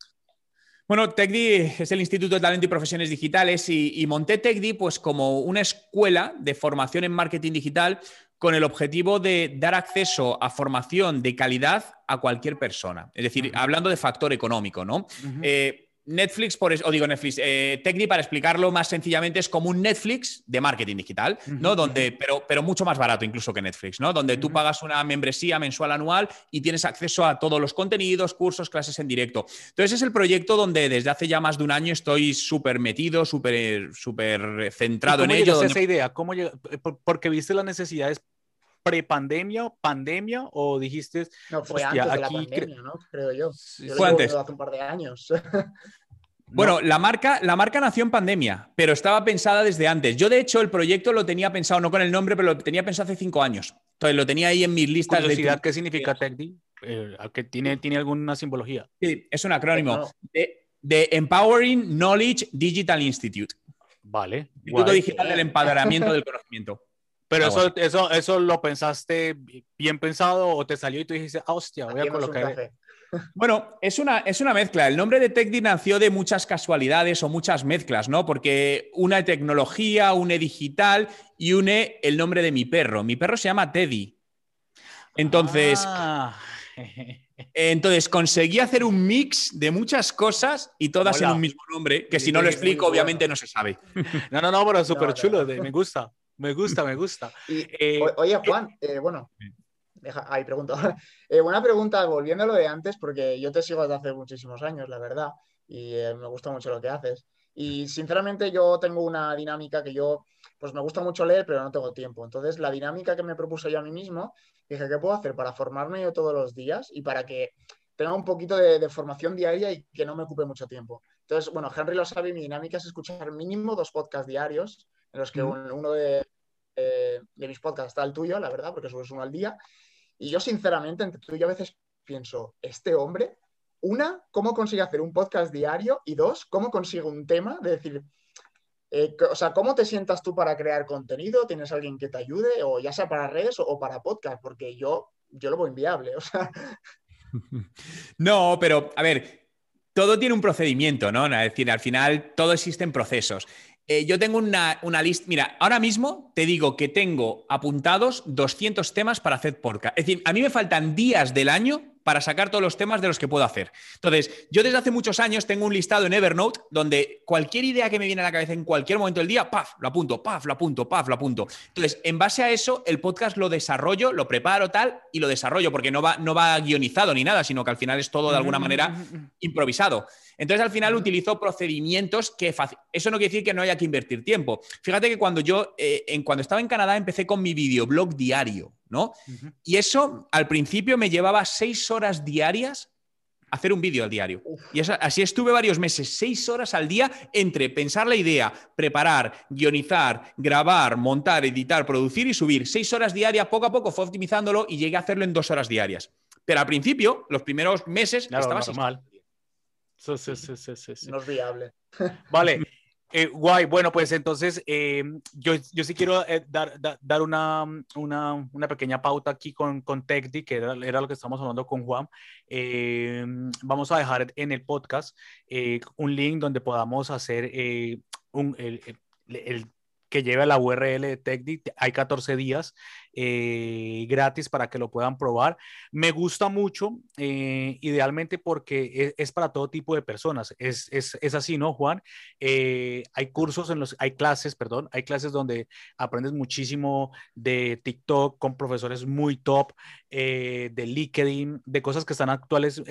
Bueno, TechDi es el Instituto de Talento y Profesiones Digitales y, y monté TechDi pues como una escuela de formación en marketing digital con el objetivo de dar acceso a formación de calidad a cualquier persona. Es decir, hablando de factor económico, ¿no? Netflix, por o digo Netflix, eh, Techdi, para explicarlo más sencillamente, es como un Netflix de marketing digital, ¿no? Donde, pero, pero mucho más barato incluso que Netflix, ¿no? Donde tú pagas una membresía mensual anual y tienes acceso a todos los contenidos, cursos, clases en directo. Entonces es el proyecto donde desde hace ya más de un año estoy súper metido, súper súper centrado en ello. ¿Cómo esa idea? ¿Cómo Porque viste las necesidades prepandemia, pandemia o dijiste? No, fue antes de la pandemia, ¿no? Creo yo. fue antes. Hace un par de años. [laughs] Bueno, la, marca, la marca nació en pandemia, pero estaba pensada desde antes. Yo, de hecho, el proyecto lo tenía pensado, no con el nombre, pero lo tenía pensado hace cinco años. Entonces, lo tenía ahí en mis listas de... ¿Qué significa TechDi? Eh, tiene, ¿Tiene alguna simbología? Sí, es un acrónimo. De, Empowering Knowledge Digital Institute. Vale. Instituto Digital del Empoderamiento del Conocimiento. Pero eso, eso, eso lo pensaste bien pensado o te salió y tú dijiste, ah, hostia, voy a colocar. [laughs] Bueno, es una, es una mezcla. El nombre de TechDi nació de muchas casualidades o muchas mezclas, ¿no? Porque une tecnología, une digital y une el nombre de mi perro. Mi perro se llama Teddy. Entonces, ah. [laughs] entonces conseguí hacer un mix de muchas cosas y todas en un mismo nombre, que si no lo explico, obviamente no se sabe. [laughs] No, no, no, pero súper chulo, me gusta. Me gusta, me gusta. [laughs] Eh, oye, Juan, eh, bueno, deja, ahí pregunto. [laughs] Eh, buena pregunta, volviendo a lo de antes, porque yo te sigo desde hace muchísimos años, la verdad, y me gusta mucho lo que haces. Y sinceramente yo tengo una dinámica que yo, pues me gusta mucho leer, pero no tengo tiempo. Entonces, la dinámica que me propuse yo a mí mismo, dije, ¿qué puedo hacer para formarme yo todos los días y para que tenga un poquito de, formación diaria y que no me ocupe mucho tiempo? Entonces, bueno, Henry lo sabe, mi dinámica es escuchar mínimo dos podcasts diarios en los que uno de, de, mis podcasts está el tuyo, la verdad, porque subes uno al día. Y yo, sinceramente, entre tú y yo a veces pienso, este hombre, una, ¿cómo consigue hacer un podcast diario? Y dos, ¿cómo consigue un tema? De decir, eh, o sea, ¿cómo te sientas tú para crear contenido? ¿Tienes alguien que te ayude? O ya sea para redes o, para podcast, porque yo, yo lo veo inviable. O sea. [laughs] No, pero a ver, todo tiene un procedimiento, ¿no? Es decir, al final todo existe en procesos. Eh, yo tengo una, lista. Mira, ahora mismo te digo que tengo apuntados 200 temas para hacer podcast. Es decir, a mí me faltan días del año para sacar todos los temas de los que puedo hacer. Entonces, yo desde hace muchos años tengo un listado en Evernote donde cualquier idea que me viene a la cabeza en cualquier momento del día, paf, lo apunto, paf, lo apunto, paf, lo apunto. Entonces, en base a eso, el podcast lo desarrollo, lo preparo tal y lo desarrollo, porque no va, no va guionizado ni nada, sino que al final es todo de alguna manera improvisado. Entonces, al final utilizo procedimientos que... Eso no quiere decir que no haya que invertir tiempo. Fíjate que cuando yo, eh, en, cuando estaba en Canadá, empecé con mi videoblog diario. ¿No? Y eso al principio me llevaba seis horas diarias hacer un vídeo al diario. Y así estuve varios meses, seis horas al día entre pensar la idea, preparar, guionizar, grabar, montar, editar, producir y subir. Seis horas diarias, poco a poco fue optimizándolo y llegué a hacerlo en dos horas diarias. Pero al principio, los primeros meses, estaba mal. Sí, sí, sí, sí, No es viable. Vale. Eh, guay, bueno, pues entonces eh, yo, yo, sí quiero eh, dar, dar una, una, pequeña pauta aquí con, con TechDi, que era, era, lo que estamos hablando con Juan. vamos a dejar en el podcast un link donde podamos hacer un, el, el, que lleve la URL de TechDit. Hay 14 días eh, gratis para que lo puedan probar. Me gusta mucho, eh, idealmente porque es, para todo tipo de personas. Es, así, ¿no, Juan? Eh, hay cursos en los, hay clases, perdón, hay clases donde aprendes muchísimo de TikTok con profesores muy top, de LinkedIn, de cosas que están actuales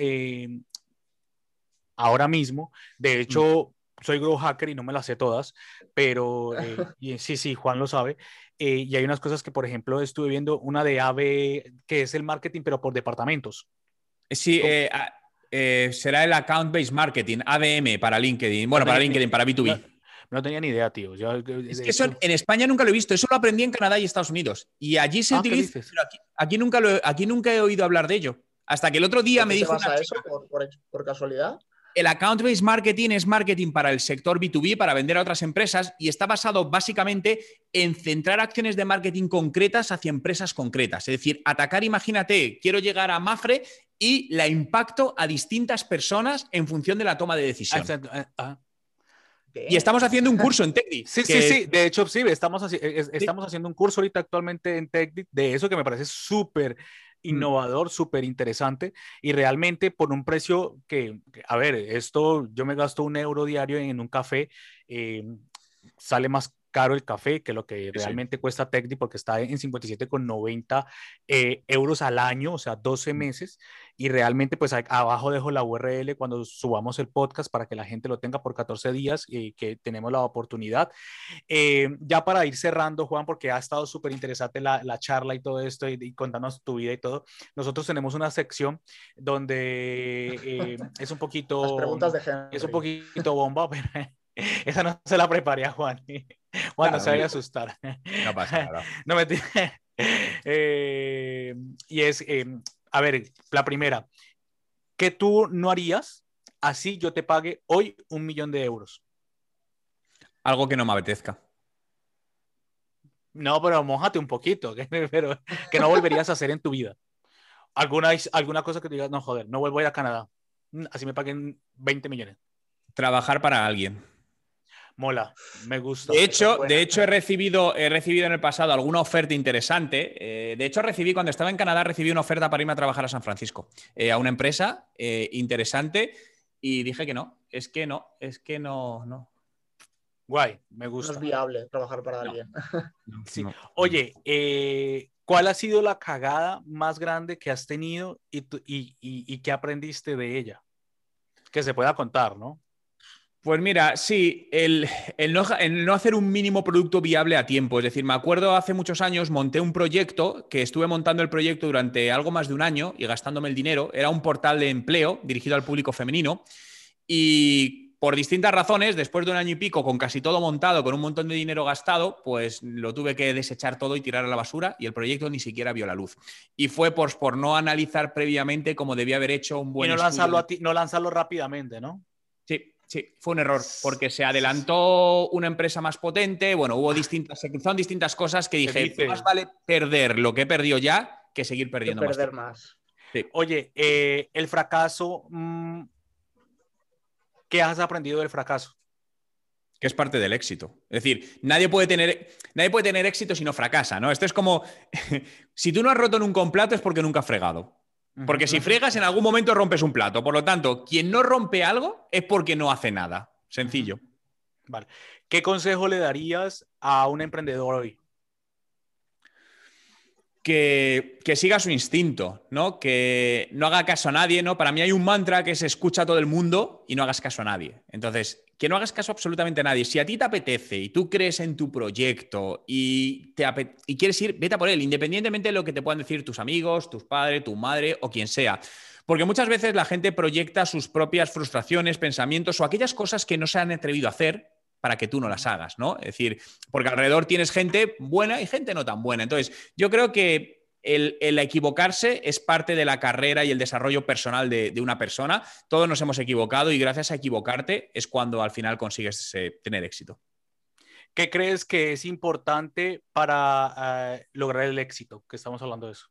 ahora mismo. De hecho, soy grow hacker y no me las sé todas, pero eh, [laughs] sí, sí, Juan lo sabe. Eh, y hay unas cosas que, por ejemplo, estuve viendo una de AB, que es el marketing, pero por departamentos. Sí, eh, será el Account Based Marketing, ABM para LinkedIn. Bueno, para LinkedIn, para B2B. No, tenía ni idea, tío. es que eso en España nunca lo he visto. Eso lo aprendí en Canadá y Estados Unidos. Y allí se ah, utiliza. Pero aquí, nunca aquí nunca he oído hablar de ello. Hasta que el otro día me dijo. Pasa eso por casualidad? El account-based marketing es marketing para el sector B2B, para vender a otras empresas, y está basado básicamente en centrar acciones de marketing concretas hacia empresas concretas. Es decir, atacar, imagínate, quiero llegar a Mafre y la impacto a distintas personas en función de la toma de decisión. Ah, ah. Y estamos haciendo un curso en TechDi. Sí, sí, sí. De hecho, sí, estamos, estamos haciendo un curso ahorita actualmente en TechDi de eso que me parece súper. Innovador, súper interesante y realmente por un precio que, a ver, esto yo me gasto un euro diario en un café, eh, sale más caro el café que lo que realmente cuesta Tecdi porque está en 57,90 eh, euros al año, o sea, 12 meses. Y realmente, pues abajo dejo la URL cuando subamos el podcast para que la gente lo tenga por 14 días y que tenemos la oportunidad. Eh, ya para ir cerrando, Juan, porque ha estado súper interesante la, la, charla y todo esto y, contarnos tu vida y todo, nosotros tenemos una sección donde eh, [laughs] es un poquito... preguntas de Es un poquito bomba, pero [laughs] esa no se la preparé a Juan. [laughs] Juan no se vaya a asustar. No pasa nada. no me eh, y es, eh, a ver, la primera, ¿qué tú no harías así yo te pague hoy un millón de euros? Algo que no me apetezca. No, pero mojate un poquito, que, [laughs] pero, que no volverías a hacer en tu vida. ¿Alguna, alguna cosa que te digas, no, joder, no vuelvo a ir a Canadá. Así me paguen 20 millones. Trabajar para alguien. Mola, me gusta. De hecho, de hecho he, recibido, he recibido en el pasado alguna oferta interesante. Eh, de hecho, recibí cuando estaba en Canadá, recibí una oferta para irme a trabajar a San Francisco, eh, a una empresa eh, interesante, y dije que no, es que no, es que no, no. Guay, me gusta. No es viable trabajar para alguien. sí. Oye, ¿cuál ha sido la cagada más grande que has tenido y, y, y qué aprendiste de ella? Que se pueda contar, ¿no? Pues mira, sí, el, no, hacer un mínimo producto viable a tiempo. Es decir, me acuerdo hace muchos años monté un proyecto que estuve montando el proyecto durante algo más de un año y gastándome el dinero. Era un portal de empleo dirigido al público femenino y por distintas razones, después de un año y pico, con casi todo montado, con un montón de dinero gastado, pues lo tuve que desechar todo y tirar a la basura y el proyecto ni siquiera vio la luz. Y fue por, por no analizar previamente cómo debía haber hecho un buen... Y no lanzarlo, a ti, no lanzarlo rápidamente, ¿no? Sí, fue un error, porque se adelantó una empresa más potente, bueno, hubo distintas, se cruzaron distintas cosas que dije, más vale perder lo que he perdido ya que seguir perdiendo perder más. Oye, eh, el fracaso, mm, ¿qué has aprendido del fracaso? Que es parte del éxito. Es decir, nadie puede tener, nadie puede tener éxito si no fracasa, ¿no? Esto es como, [laughs] si tú no has roto nunca un plato es porque nunca has fregado. Porque si fregas, en algún momento rompes un plato. Por lo tanto, quien no rompe algo es porque no hace nada. Sencillo. Vale. ¿Qué consejo le darías a un emprendedor hoy? Que, siga su instinto, ¿no? Que no haga caso a nadie, ¿no? Para mí hay un mantra que se escucha a todo el mundo y no hagas caso a nadie. Entonces, que no hagas caso absolutamente a nadie. Si a ti te apetece y tú crees en tu proyecto y, te y quieres ir, vete por él, independientemente de lo que te puedan decir tus amigos, tus padres, tu madre o quien sea. Porque muchas veces la gente proyecta sus propias frustraciones, pensamientos o aquellas cosas que no se han atrevido a hacer para que tú no las hagas, ¿no? Es decir, porque alrededor tienes gente buena y gente no tan buena. Entonces, yo creo que el, equivocarse es parte de la carrera y el desarrollo personal de, una persona. Todos nos hemos equivocado y gracias a equivocarte es cuando al final consigues tener éxito. ¿Qué crees que es importante para eh, lograr el éxito? Que estamos hablando de eso.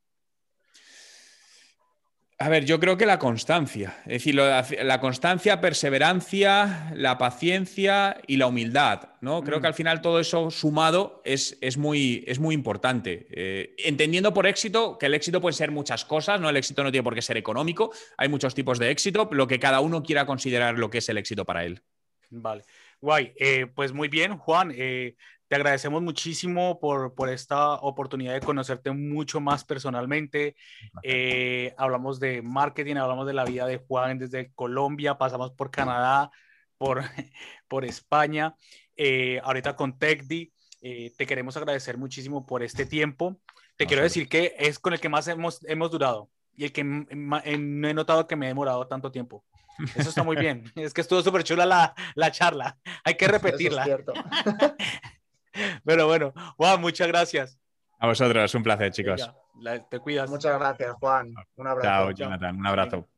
A ver, yo creo que la constancia, es decir, la, constancia, perseverancia, la paciencia y la humildad, ¿no? Creo que al mm. final todo eso sumado es, es, muy, es muy importante. Eh, entendiendo por éxito que el éxito puede ser muchas cosas, ¿no? El éxito no tiene por qué ser económico, hay muchos tipos de éxito, lo que cada uno quiera considerar lo que es el éxito para él. Vale. Guay, eh, pues muy bien, Juan. Eh, te agradecemos muchísimo por, por, esta oportunidad de conocerte mucho más personalmente. Eh, hablamos de marketing, hablamos de la vida de Juan desde Colombia, pasamos por Canadá, por, [laughs] por España, eh, ahorita con TechDi. Eh, te queremos agradecer muchísimo por este tiempo. Te quiero decir que es con el que más hemos, hemos durado y el que no he notado que me he demorado tanto tiempo. Eso está muy [laughs] bien. Es que estuvo súper chula la, la, charla. Hay que repetirla. Eso es cierto. [laughs] [laughs] Pero bueno, Juan, muchas gracias. A vosotros, un placer, chicos. te cuidas. Muchas gracias, Juan. Un abrazo. Chao, Jonathan. Un abrazo.